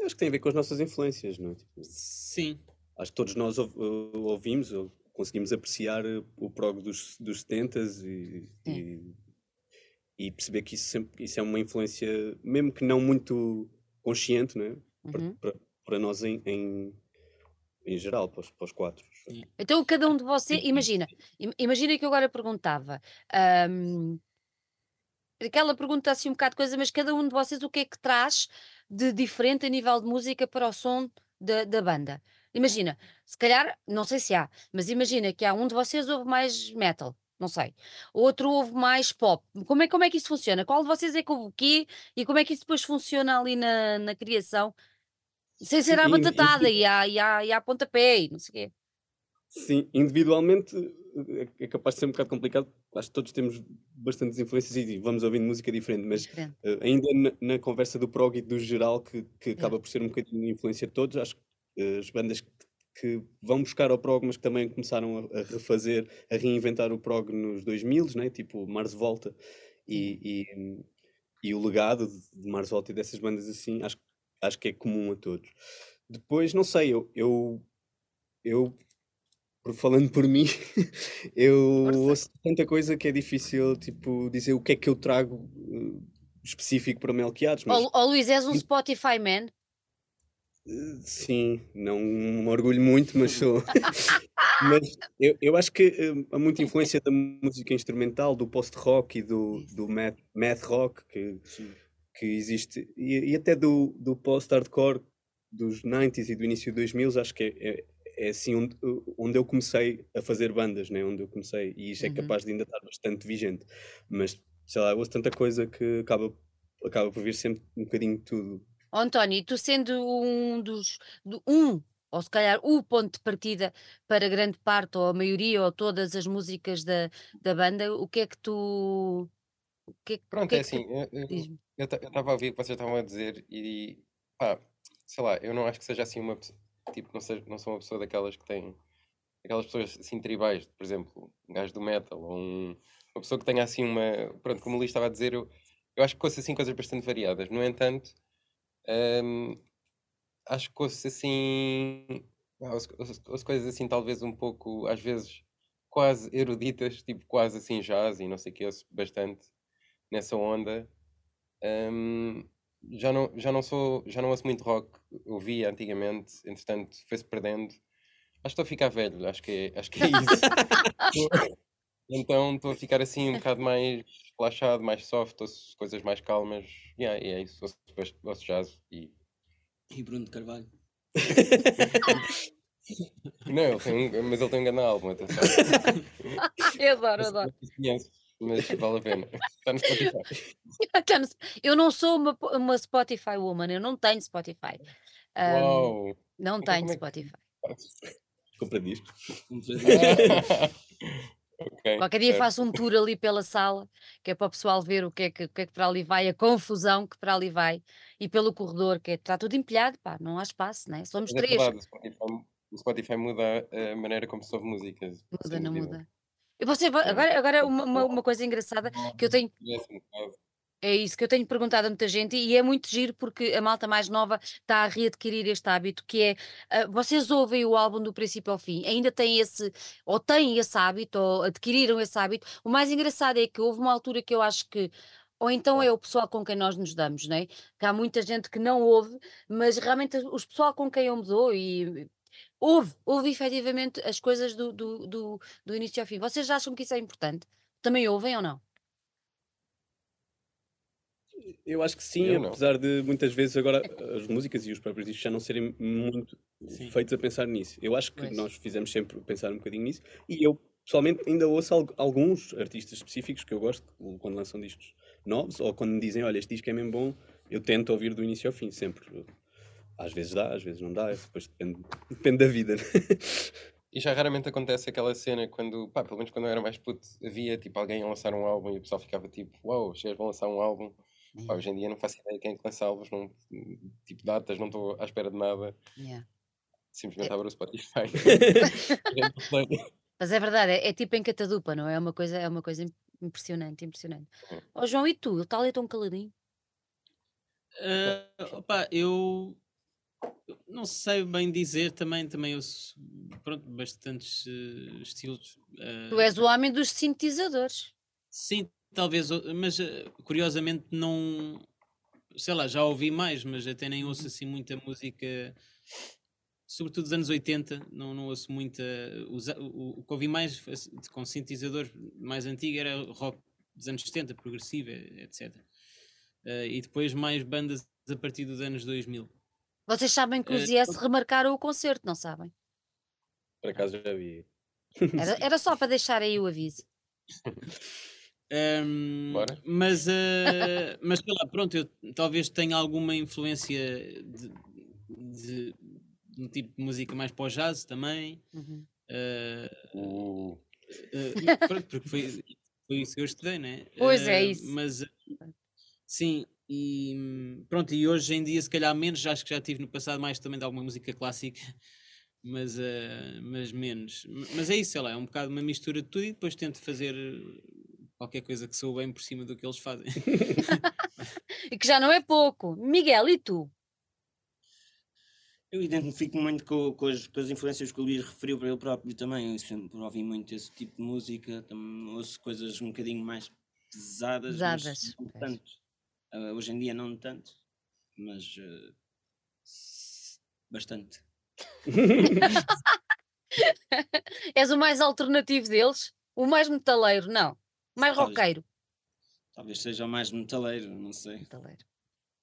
Acho que tem a ver com as nossas influências, não é? Tipo, sim. acho que todos nós ouv- uh, ouvimos ou conseguimos apreciar uh, o prog dos, dos 70s e, e, e perceber que isso, sempre, isso é uma influência, mesmo que não muito consciente, não é? Para, Uhum. para, para nós em, em, em geral, para os, para os quatro. Então, cada um de vocês, imagina, im- imagina que eu agora perguntava, ahm, aquela pergunta assim um bocado de coisa, mas cada um de vocês o que é que traz de diferente a nível de música para o som da, da banda? Imagina, se calhar, não sei se há, mas imagina que há um de vocês ouve mais metal, não sei, outro ouve mais pop. Como é, como é que isso funciona? Qual de vocês é que ouve o quê e como é que isso depois funciona ali na, na criação? Sem ser à e- e- batatada e à, e, à, e à pontapé e não sei o quê. Sim, individualmente é- é capaz de ser um bocado complicado. Acho que todos temos bastantes influências e vamos ouvindo música diferente, mas. Uh, ainda na, na conversa do prog e do geral, que, que acaba por ser um bocadinho influência de todos, acho que uh, as bandas que, que vão buscar ao prog, mas que também começaram a, refazer, a reinventar o prog nos 2000, né? tipo Mars Volta e, e, e o legado de, Mars Volta e dessas bandas assim, acho, acho que é comum a todos. Depois, não sei, eu, eu, eu falando por mim, eu Força. ouço tanta coisa que é difícil tipo, dizer o que é que eu trago uh, específico para Melquiades, mas Ó ó, Luís, és um Spotify man? Sim, não me orgulho muito, mas sou. mas eu, eu acho que uh, há muita influência da música instrumental, do post-rock e do, do math, math rock que, que existe, e, e até do, do post-hardcore dos 90s e do início de 2000, acho que é, é, é assim onde, onde eu comecei a fazer bandas, né? onde eu comecei, e isso é Uhum. capaz de ainda estar bastante vigente. Mas sei lá, eu ouço tanta coisa que acaba, acaba por vir sempre um bocadinho de tudo. Ó, António, e tu sendo um dos, do- um, ou se calhar o ponto de partida para grande parte, ou a maioria, ou todas as músicas da, da banda, o que é que tu. O que é, Pronto, que é é que tu assim, eu- estava a ouvir o que vocês estavam a dizer e pá, sei lá, eu não acho que seja assim uma tipo, não, seja, não sou uma pessoa daquelas que tem aquelas pessoas assim tribais, por exemplo, um gajo do metal ou um- uma pessoa que tenha assim uma, pronto, como o Luís estava a dizer, eu, eu acho que ouço assim coisas bastante variadas. No entanto, hum, acho que ouço assim, pá, ouço, coisas assim talvez um pouco, às vezes quase eruditas, tipo quase assim jazz e não sei o que, ouço bastante nessa onda. Hum, já não, já não sou, já não ouço muito rock, ouvia antigamente, entretanto foi-se perdendo. Acho que estou a ficar velho, acho que é, acho que é isso. Então estou a ficar assim um bocado mais relaxado, mais soft, ouço coisas mais calmas. Yeah, e é isso, ouço, depois ouço jazz e. E Bruno de Carvalho. Não, ele tem um, mas ele tem um grande álbum, atenção. Eu adoro, eu adoro. Mas vale a pena. Está no Spotify. Eu não sou uma uma Spotify woman, eu não tenho Spotify. Hã, Uau! não Então tenho é que Spotify. Compra discos. Um presente. Ok, Qualquer dia certo. faço um tour ali pela sala, que é para o pessoal ver o que é que o que é que para ali vai, a confusão que para ali vai, e pelo corredor, que é está tudo empilhado, pá, não há espaço, né, somos é 3. verdade, o Spotify o Spotify muda a maneira como se ouve música, Muda, sem não muda. E você É. agora agora uma uma uma coisa engraçada que eu tenho. É isso que eu tenho perguntado a muita gente e é muito giro porque a malta mais nova está a readquirir este hábito que é, ah, vocês ouvem o álbum do princípio ao fim, ainda têm esse, ou têm esse hábito, ou adquiriram esse hábito. O mais engraçado é que houve uma altura que eu acho que, ou então é o pessoal com quem nós nos damos, né? Que há muita gente que não ouve, mas realmente os pessoal com quem eu me dou e ouve, ouve efetivamente as coisas do, do, do, do início ao fim. Vocês acham que isso é importante? Também ouvem ou não? Eu acho que sim, Eu não. apesar de muitas vezes agora as músicas e os próprios discos já não serem muito Sim. feitos a pensar nisso. Eu acho que Pois. nós fizemos sempre pensar um bocadinho nisso e eu pessoalmente ainda ouço al- alguns artistas específicos que eu gosto quando lançam discos novos ou quando me dizem, olha, este disco é mesmo bom, eu tento ouvir do início ao fim, sempre. Às vezes dá, às vezes não dá, depois depende, depende da vida. né? E já raramente acontece aquela cena quando, pá, pelo menos quando eu era mais puto, havia tipo alguém a lançar um álbum e o pessoal ficava tipo, uau, wow, vão lançar um álbum. Pá, hoje em dia não faço ideia quem é que lança álbuns, não, tipo datas, não estou à espera de nada. Yeah. Simplesmente abro o Spotify. Mas é verdade, é, é tipo em catadupa, não é? É uma coisa, é uma coisa im- impressionante, impressionante. Hum. Ó João, e tu? Ele está ali tão caladinho? Ah, opa, eu não sei bem dizer também, também eu pronto, bastantes eh, estilos. Tu ah, és o homem dos sintetizadores. Sim, talvez, mas eh, curiosamente não, sei lá, já ouvi mais, mas até nem ouço assim muita música, sobretudo dos anos 80, não, não ouço muita. O, o que ouvi mais assim, com sintetizadores mais antigo era rock dos anos 70, progressivo, eh, etc. Eh, e depois mais bandas a partir dos anos 2000. Vocês sabem que os Eh, IS remarcaram o concerto, não sabem? Por acaso já vi. Era, era só para deixar aí o aviso. Bora. mas, ah, mas sei lá, pronto, eu talvez tenha alguma influência de, de, de um tipo de música mais para o jazz também. Uhum. ah, Uh, ah, pronto, porque foi, foi isso que eu estudei, né? Pois é isso. Mas sim, e pronto, e hoje em dia se calhar menos, acho que já tive no passado mais também de alguma música clássica. Mas, ah, mas menos. Mas é isso, sei lá, é um bocado uma mistura de tudo e depois tento fazer qualquer coisa que soa bem por cima do que eles fazem. E que já não é pouco. Miguel, e tu? Eu identifico muito com, com, as, com as influências que o Luís referiu para ele próprio também. Eu sempre ouvi muito esse tipo de música, também ouço coisas um bocadinho mais pesadas, Pesadas, mas não tanto. Ah, hoje em dia não tanto, mas s- bastante. És o mais alternativo deles? O mais metaleiro? Não. Mais Talvez. roqueiro? Talvez seja o mais metaleiro, não sei. Metaleiro.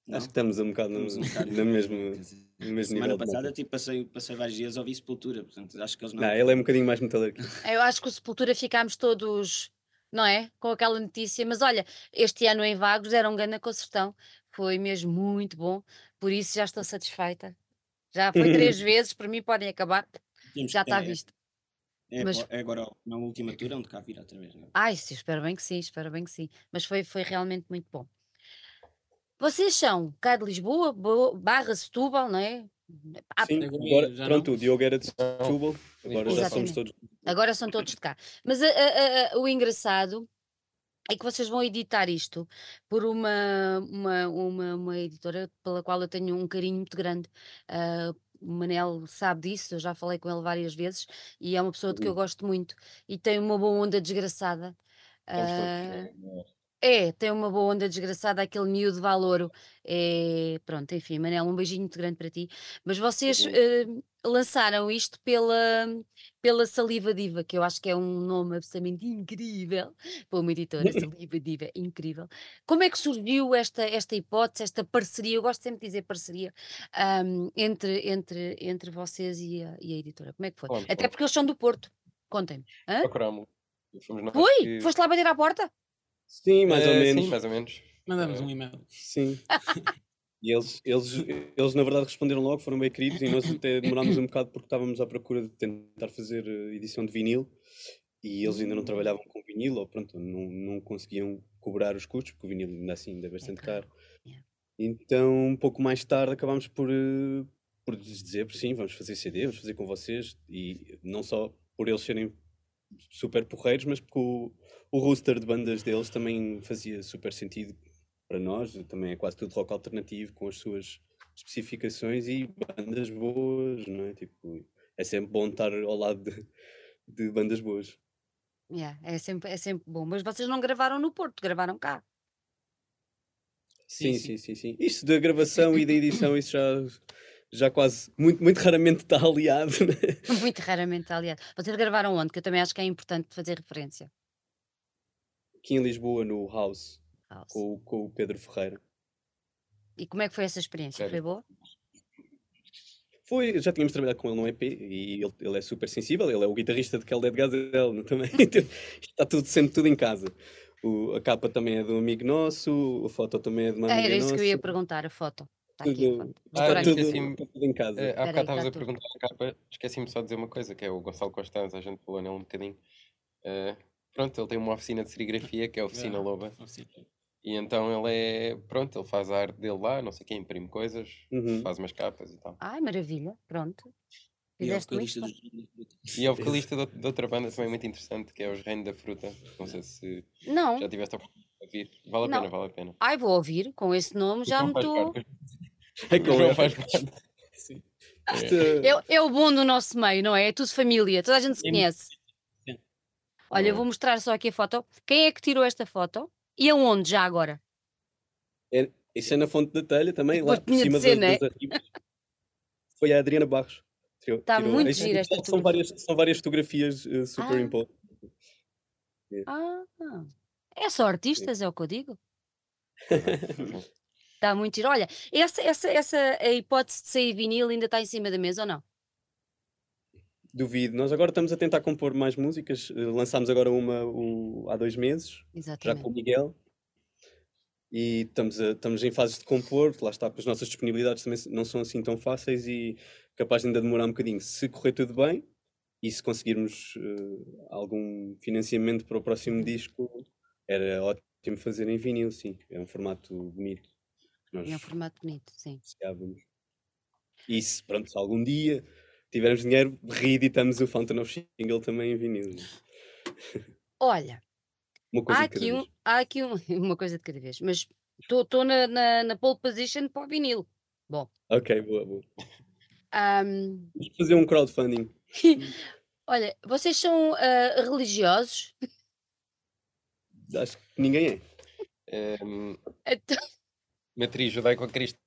Não? Acho que estamos um bocado no, Estamos um bocado- na mesma, no mesmo Semana passada tipo, passei, passei vários dias a ouvir Sepultura, portanto acho que eles não. Não, ele é um bocadinho mais metaleiro que eu. Acho que o Sepultura ficámos todos, não é? Com aquela notícia. Mas olha, este ano em Vagos era um grande concertão. Foi mesmo muito bom. Por isso já estou satisfeita. Já foi três vezes, por mim podem acabar. Temos Já está é- visto. É, Mas- é agora na última tour onde cá vir outra vez. Não é? Ai, sim, espero bem que sim, espero bem que sim. Mas foi, foi realmente muito bom. Vocês são cá de Lisboa, Bo- barra Setúbal, não é? Ah, Sim, agora pronto, não. o Diogo era de Setúbal, agora já somos Exatamente. todos. Agora são todos de cá. Mas a- a- a- o engraçado é que vocês vão editar isto por uma, uma, uma, uma editora pela qual eu tenho um carinho muito grande. Ah, o Manel sabe disso, eu já falei com ele várias vezes e é uma pessoa de que eu gosto muito e tem uma boa onda desgraçada. Né? É, tem uma boa onda desgraçada, aquele miúdo de Valouro. É, pronto, enfim, Manel, um beijinho muito grande para ti. Mas vocês eh, lançaram isto pela, pela Saliva Diva, que eu acho que é um nome absolutamente incrível para uma editora, Saliva Diva, incrível. Como é que surgiu esta, esta hipótese, esta parceria? Eu gosto sempre de dizer parceria ahm, entre, entre, entre vocês e a, e a editora. Como é que foi? Até porque eles são do Porto. Contem-me. Hã? Procurámos. Fomos nós Foi? que- Foste lá bater à porta? Sim, mais ou Eh, menos. Sim, mais ou menos. Mandamos Eh, um e-mail. Sim. E eles, eles, eles, na verdade, responderam logo, foram bem queridos e nós até demorámos um bocado porque estávamos à procura de tentar fazer eh, edição de vinil e eles ainda não trabalhavam com vinil ou pronto, não, não conseguiam cobrar os custos porque o vinil ainda assim ainda é bastante caro. Então, um pouco mais tarde acabámos por, por lhes dizer, sim, vamos fazer CD, vamos fazer com vocês e não só por eles serem super porreiros, mas porque o, o roster de bandas deles também fazia super sentido para nós, também é quase tudo rock alternativo com as suas especificações e bandas boas, não é? Tipo, é sempre bom estar ao lado de, de bandas boas. Yeah, é, sempre, é sempre bom. Mas vocês não gravaram no Porto, gravaram cá. Sim, sim, sim, sim. Isto da gravação e da edição, isso já, já quase, muito, muito raramente está aliado, né? Muito raramente, aliás. Vocês gravaram onde? Que eu também acho que é importante fazer referência. Aqui em Lisboa, no House, House. com, o- com o Pedro Ferreira. E como é que foi essa experiência? Sério? Foi boa? Foi, já tínhamos trabalhado com ele no EP e ele, ele é super sensível, ele é o guitarrista de Caldead Gazelle também. Então, está tudo, sempre tudo em casa. O- a capa também é de um amigo nosso, a foto também é de uma Ah, amiga Era isso que eu ia nossa. perguntar, a foto. Está aqui Tudo. Ah, Espera aí. tudo, em casa. Eh, há bocado estavas tá a tudo. perguntar a capa, esqueci-me só de dizer uma coisa, que é o Gonçalo Constanza, a gente falou nele um bocadinho. Eh, pronto, ele tem uma oficina de serigrafia, que é a Oficina Ah, Loba, oficina. e então ele é, pronto, ele faz a arte dele lá, não sei quem, imprime coisas, Uhum. faz umas capas e tal. Ai, maravilha. Pronto. E é o Fizeste muito vocalista bem. dos Reino da Fruta. E é o vocalista de, de outra banda também muito interessante, que é os Reino da Fruta, não sei se Não. já tiveste a oportunidade de ouvir, vale a Não. pena, vale a pena. Ai, vou ouvir. Com esse nome já me estou. É o com João ele. faz parte. Sim. Isto, É, é o bom do nosso meio, não é? É tudo família, toda a gente se conhece. Olha, eu É. vou mostrar só aqui a foto. Quem é que tirou esta foto? E aonde já agora? é, isso é na Fonte da Telha também, lá por cima das, né? das. Foi a Adriana Barros. Tirou, Tá tirou- muito gira esta são, várias, são várias fotografias uh, superimpostas. Ah, é só artistas, é o que eu digo. Está muito giro. Olha, essa, essa, essa a hipótese de sair vinil ainda está em cima da mesa ou não? Duvido. Nós agora estamos a tentar compor mais músicas. eh, Lançámos agora uma o- há dois meses, já com Exatamente. o Miguel. E estamos, a- estamos em fases de compor. Lá está, as nossas disponibilidades também não são assim tão fáceis e capaz de ainda demorar um bocadinho. Se correr tudo bem e se conseguirmos eh, algum financiamento para o próximo disco, era ótimo fazer em vinil, sim. É um formato bonito nós É um formato bonito, sim. apreciávamos. E se, pronto, se algum dia tivermos dinheiro, reeditamos o Fountain of Shingle também em vinil. Olha, Uma coisa há aqui, um, há aqui um, uma coisa de cada vez, mas estou na, na, na pole position para o vinil. Bom, Ok, boa, boa. ahm, Vamos fazer um crowdfunding. olha, vocês são ah, religiosos? Acho que ninguém é. Ehm, Então, matriz judaico-cristã,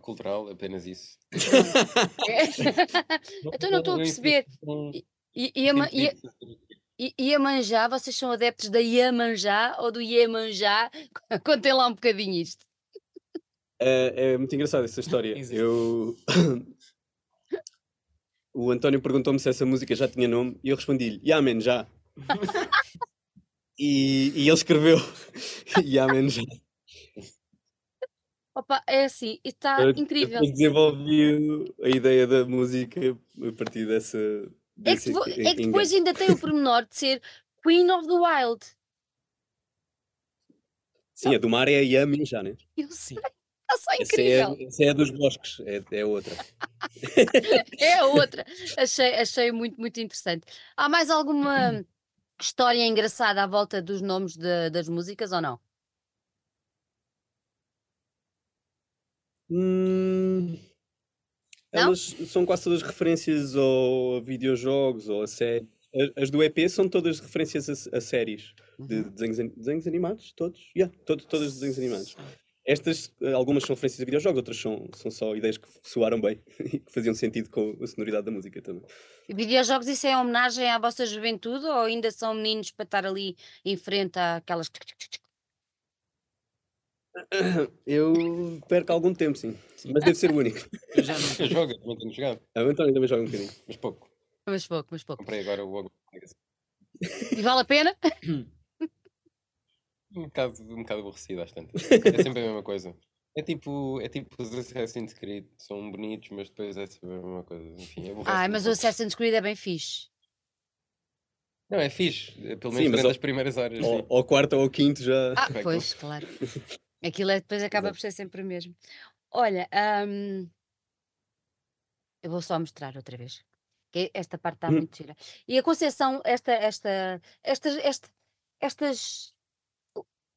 cultural, apenas isso. então não estou a perceber. E, e, e, e, e, e vocês são adeptos da Iemanjá ou do Iemanjá? Contem lá um bocadinho isto. É, é muito engraçada essa história. Eu. o António perguntou-me se essa música já tinha nome e eu respondi-lhe: Yamen, já. e, e ele escreveu: Yamen, já. Opa, é assim, está Eu- incrível. Depois desenvolvi a ideia da música a partir dessa. É que, desse vo- en- é que depois ainda tem o pormenor de ser Queen of the Wild. Sim, a do mar é a Yamen, já, né? Eu sei, está só Essa incrível. é, essa é a dos bosques, é, é outra. É a outra. Achei, achei muito, muito interessante. Há mais alguma história engraçada à volta dos nomes de- das músicas ou não? Hum, elas são quase todas referências ou a videojogos ou a séries. As, do EP são todas referências a, a séries de Uhum. desenhos, desenhos animados, todos? Yeah, todo, todas desenhos animados. Estas, eh, algumas são referências a videojogos, outras são, são só ideias que soaram bem e que faziam sentido com a sonoridade da música também. Videojogos, isso é homenagem à vossa juventude ou ainda são meninos para estar ali em frente àquelas. Eu perco algum tempo, sim, mas deve ser o único. Eu já não. Eu jogo, também tenho jogado, A António também joga um bocadinho. mas pouco. Mas pouco, mas pouco. Comprei agora o Hogwarts. E vale a pena? um bocado, um bocado aborrecido às tantas. É sempre a mesma coisa. É tipo, é tipo os Assassin's Creed, são bonitos, mas depois é sempre a mesma coisa. Enfim, Ah, mas o Assassin's Creed é bem fixe. Não, é fixe, é pelo menos sim, durante ao, as primeiras horas. Ou, ao quarto ou ao quinto já. Ah, pois, claro. Aquilo é, depois acaba por ser sempre o mesmo. Olha, hum, eu vou só mostrar outra vez. Que esta parte está hum. muito gira. E a Conceição, esta, esta, estas, esta, estas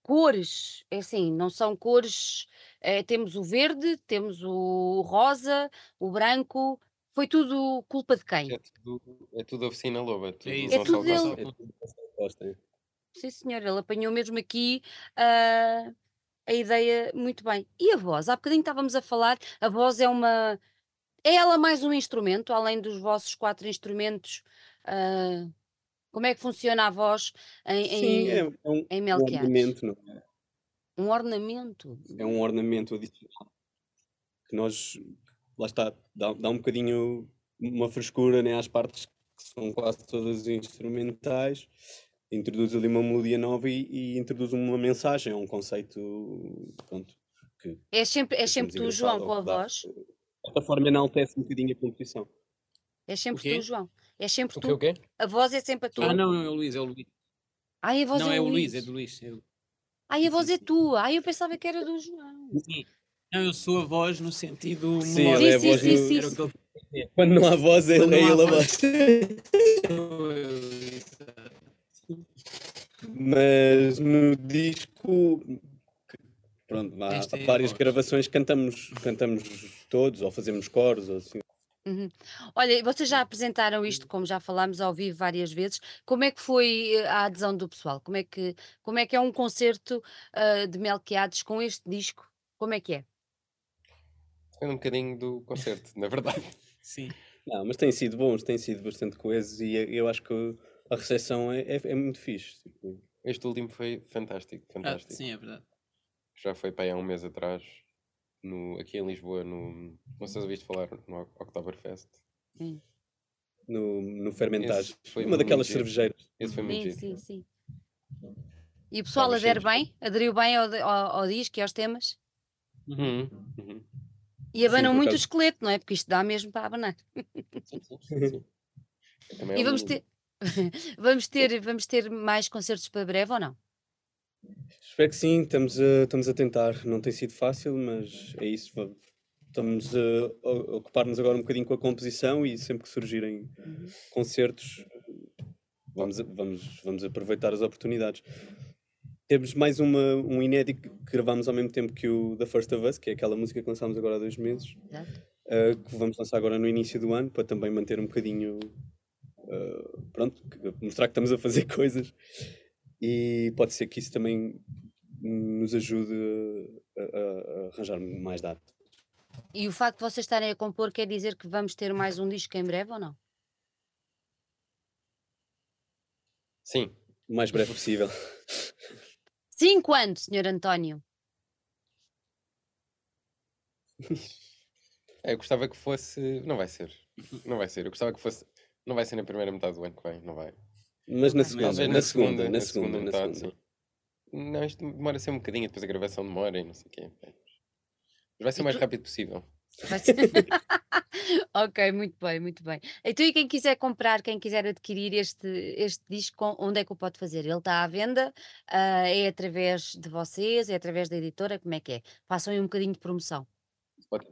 cores, é assim, não são cores. É, temos o verde, temos o rosa, o branco. Foi tudo culpa de quem? É tudo, é tudo oficina loba. É tudo, é, é tudo. É tudo Sim, senhor, ele apanhou mesmo aqui uh, a ideia muito bem. E a voz? Há bocadinho estávamos a falar, a voz é uma. É ela mais um instrumento, além dos vossos quatro instrumentos? Uh, como é que funciona a voz em, Sim, em, é, é um, em um ornamento, não é? Um ornamento. É um ornamento adicional que nós, lá está, dá, dá um bocadinho uma frescura né, às partes que são quase todas instrumentais, introduz ali uma melodia nova e, e introduz uma mensagem, é um conceito pronto, que É sempre, é sempre tu, João, com a voz? Desta forma enaltece um bocadinho a composição. É sempre tu, João. É sempre O quê, o quê? A voz é sempre a tua. Ah, não, não, é o Luís, é o Luís. Ai, a voz Não, é é o o Luís, Luís. é do Luís. É Ai, a voz é tua. Ai, eu pensava que era do João. Sim. Não, eu sou a voz no sentido Sim, ele é a Sim, voz sim, no... sim, o sim. Quando não há voz, é ele, é ele a voz. Mas no disco, pronto, há é a várias gravações que cantamos, cantamos todos, ou fazemos coros, ou assim. Uhum. Olha, vocês já apresentaram isto, como já falámos ao vivo várias vezes. Como é que foi eh, a adesão do pessoal? Como é que, como é, que é um concerto ah, de Melquiades com este disco? Como é que é? Depende um bocadinho do concerto, na verdade. Sim. Não, mas têm sido bons, têm sido bastante coesos e eu acho que a recepção é, é, é muito fixe. tipo. Este último foi fantástico, Ah, fantástico. sim, é verdade. Já foi para aí há um mês atrás, no, aqui em Lisboa, no, não sei se ouviste falar, no Oktoberfest. Sim, no, no fermentagem. Uma daquelas giro. cervejeiras. Esse foi muito sim, giro. sim, sim. E o pessoal adere bem? Aderiu bem ao, ao, ao disco e aos temas? Uhum, uhum. E abanam por muito o esqueleto, não é? Porque isto dá mesmo para abanar. Sim, sim, sim, sim. É E vamos ter, vamos ter, vamos ter mais concertos para breve ou não? Espero que sim, estamos a, estamos a tentar. Não tem sido fácil, mas é isso. Estamos a, ocupar-nos agora um bocadinho com a composição e sempre que surgirem Uhum. concertos, vamos, vamos, vamos aproveitar as oportunidades. Temos mais uma, um inédito que gravámos ao mesmo tempo que o The First of Us, que é aquela música que lançámos agora há dois meses, eh, que vamos lançar agora no início do ano, para também manter um bocadinho, eh, pronto, mostrar que estamos a fazer coisas. E pode ser que isso também nos ajude a, a- a arranjar mais dados. E o facto de vocês estarem a compor quer dizer que vamos ter mais um disco em breve ou não? Sim, O mais breve possível. Cinco anos, Sr. António. É, eu gostava que fosse. Não vai ser. Não vai ser. Eu gostava que fosse. Não vai ser na primeira metade do ano que vem, não vai. Mas na Mas segunda, Talvez na segunda, na segunda, na metade, segunda. sim. Não, isto demora sempre um bocadinho, depois a gravação demora e não sei o quê. Mas vai ser o mais rápido possível. Ser- ok, muito bem, muito bem. Então, e quem quiser comprar, quem quiser adquirir este, este disco, onde é que o pode fazer? Ele está à venda? Ah, é através de vocês? É através da editora? Como é que é? Façam aí um bocadinho de promoção. Pode-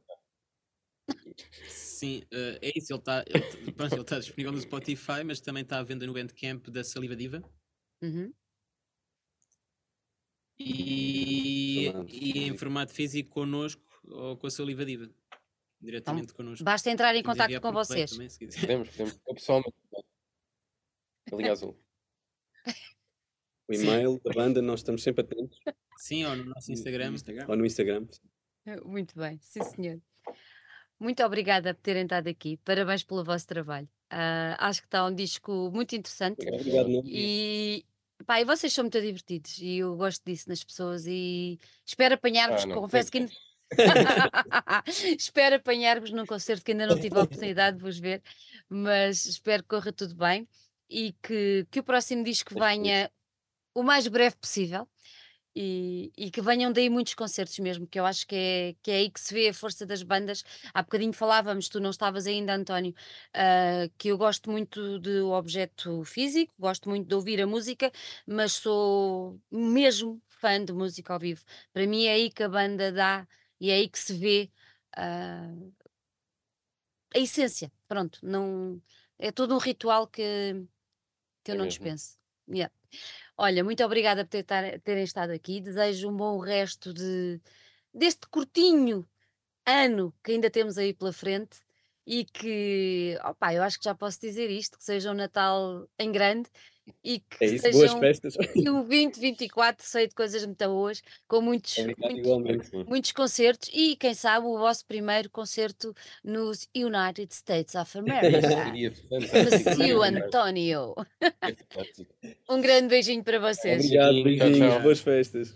Sim, eh, é isso. Ele está ele, pronto, ele tá disponível no Spotify, mas também está à venda no Bandcamp da Saliva Diva. Uhum. E, e em formato físico connosco ou com a Saliva Diva. Diretamente connosco. Basta entrar em contato com vocês. também. Podemos, podemos. Eu pessoalmente. A linha azul. O e-mail da banda, nós estamos sempre atentos. Sim, ou no nosso Instagram. Ou no Instagram. Muito bem, sim senhor. Muito obrigada por terem estado aqui. Parabéns pelo vosso trabalho. Ah, acho que está um disco muito interessante. Obrigado, não? E, pá, e vocês são muito divertidos e eu gosto disso nas pessoas e espero apanhar-vos, Ah, confesso que ainda... espero apanhar-vos num concerto que ainda não tive a oportunidade de vos ver, mas espero que corra tudo bem e que, que o próximo disco venha o mais breve possível e, e que venham daí muitos concertos mesmo, que eu acho que é, que é aí que se vê a força das bandas. Há bocadinho falávamos, tu não estavas ainda, António, ah, que eu gosto muito do objeto físico, gosto muito de ouvir a música, mas sou mesmo fã de música ao vivo. Para mim é aí que a banda dá e é aí que se vê ah, a essência. Pronto, não é todo um ritual que, que eu É não mesmo. dispenso. Yeah. Olha, muito obrigada por ter- tar- terem estado aqui. Desejo um bom resto de, deste curtinho ano que ainda temos aí pela frente e que, opá, eu acho que já posso dizer isto, que seja um Natal em grande e que É isso, boas sejam festas. e o 2024 cheio de coisas muito boas, com muitos, Obrigado, muitos, muitos concertos e quem sabe o vosso primeiro concerto nos United States of America. Seria António. Um grande beijinho para vocês. Obrigado, Beijinho, boas festas.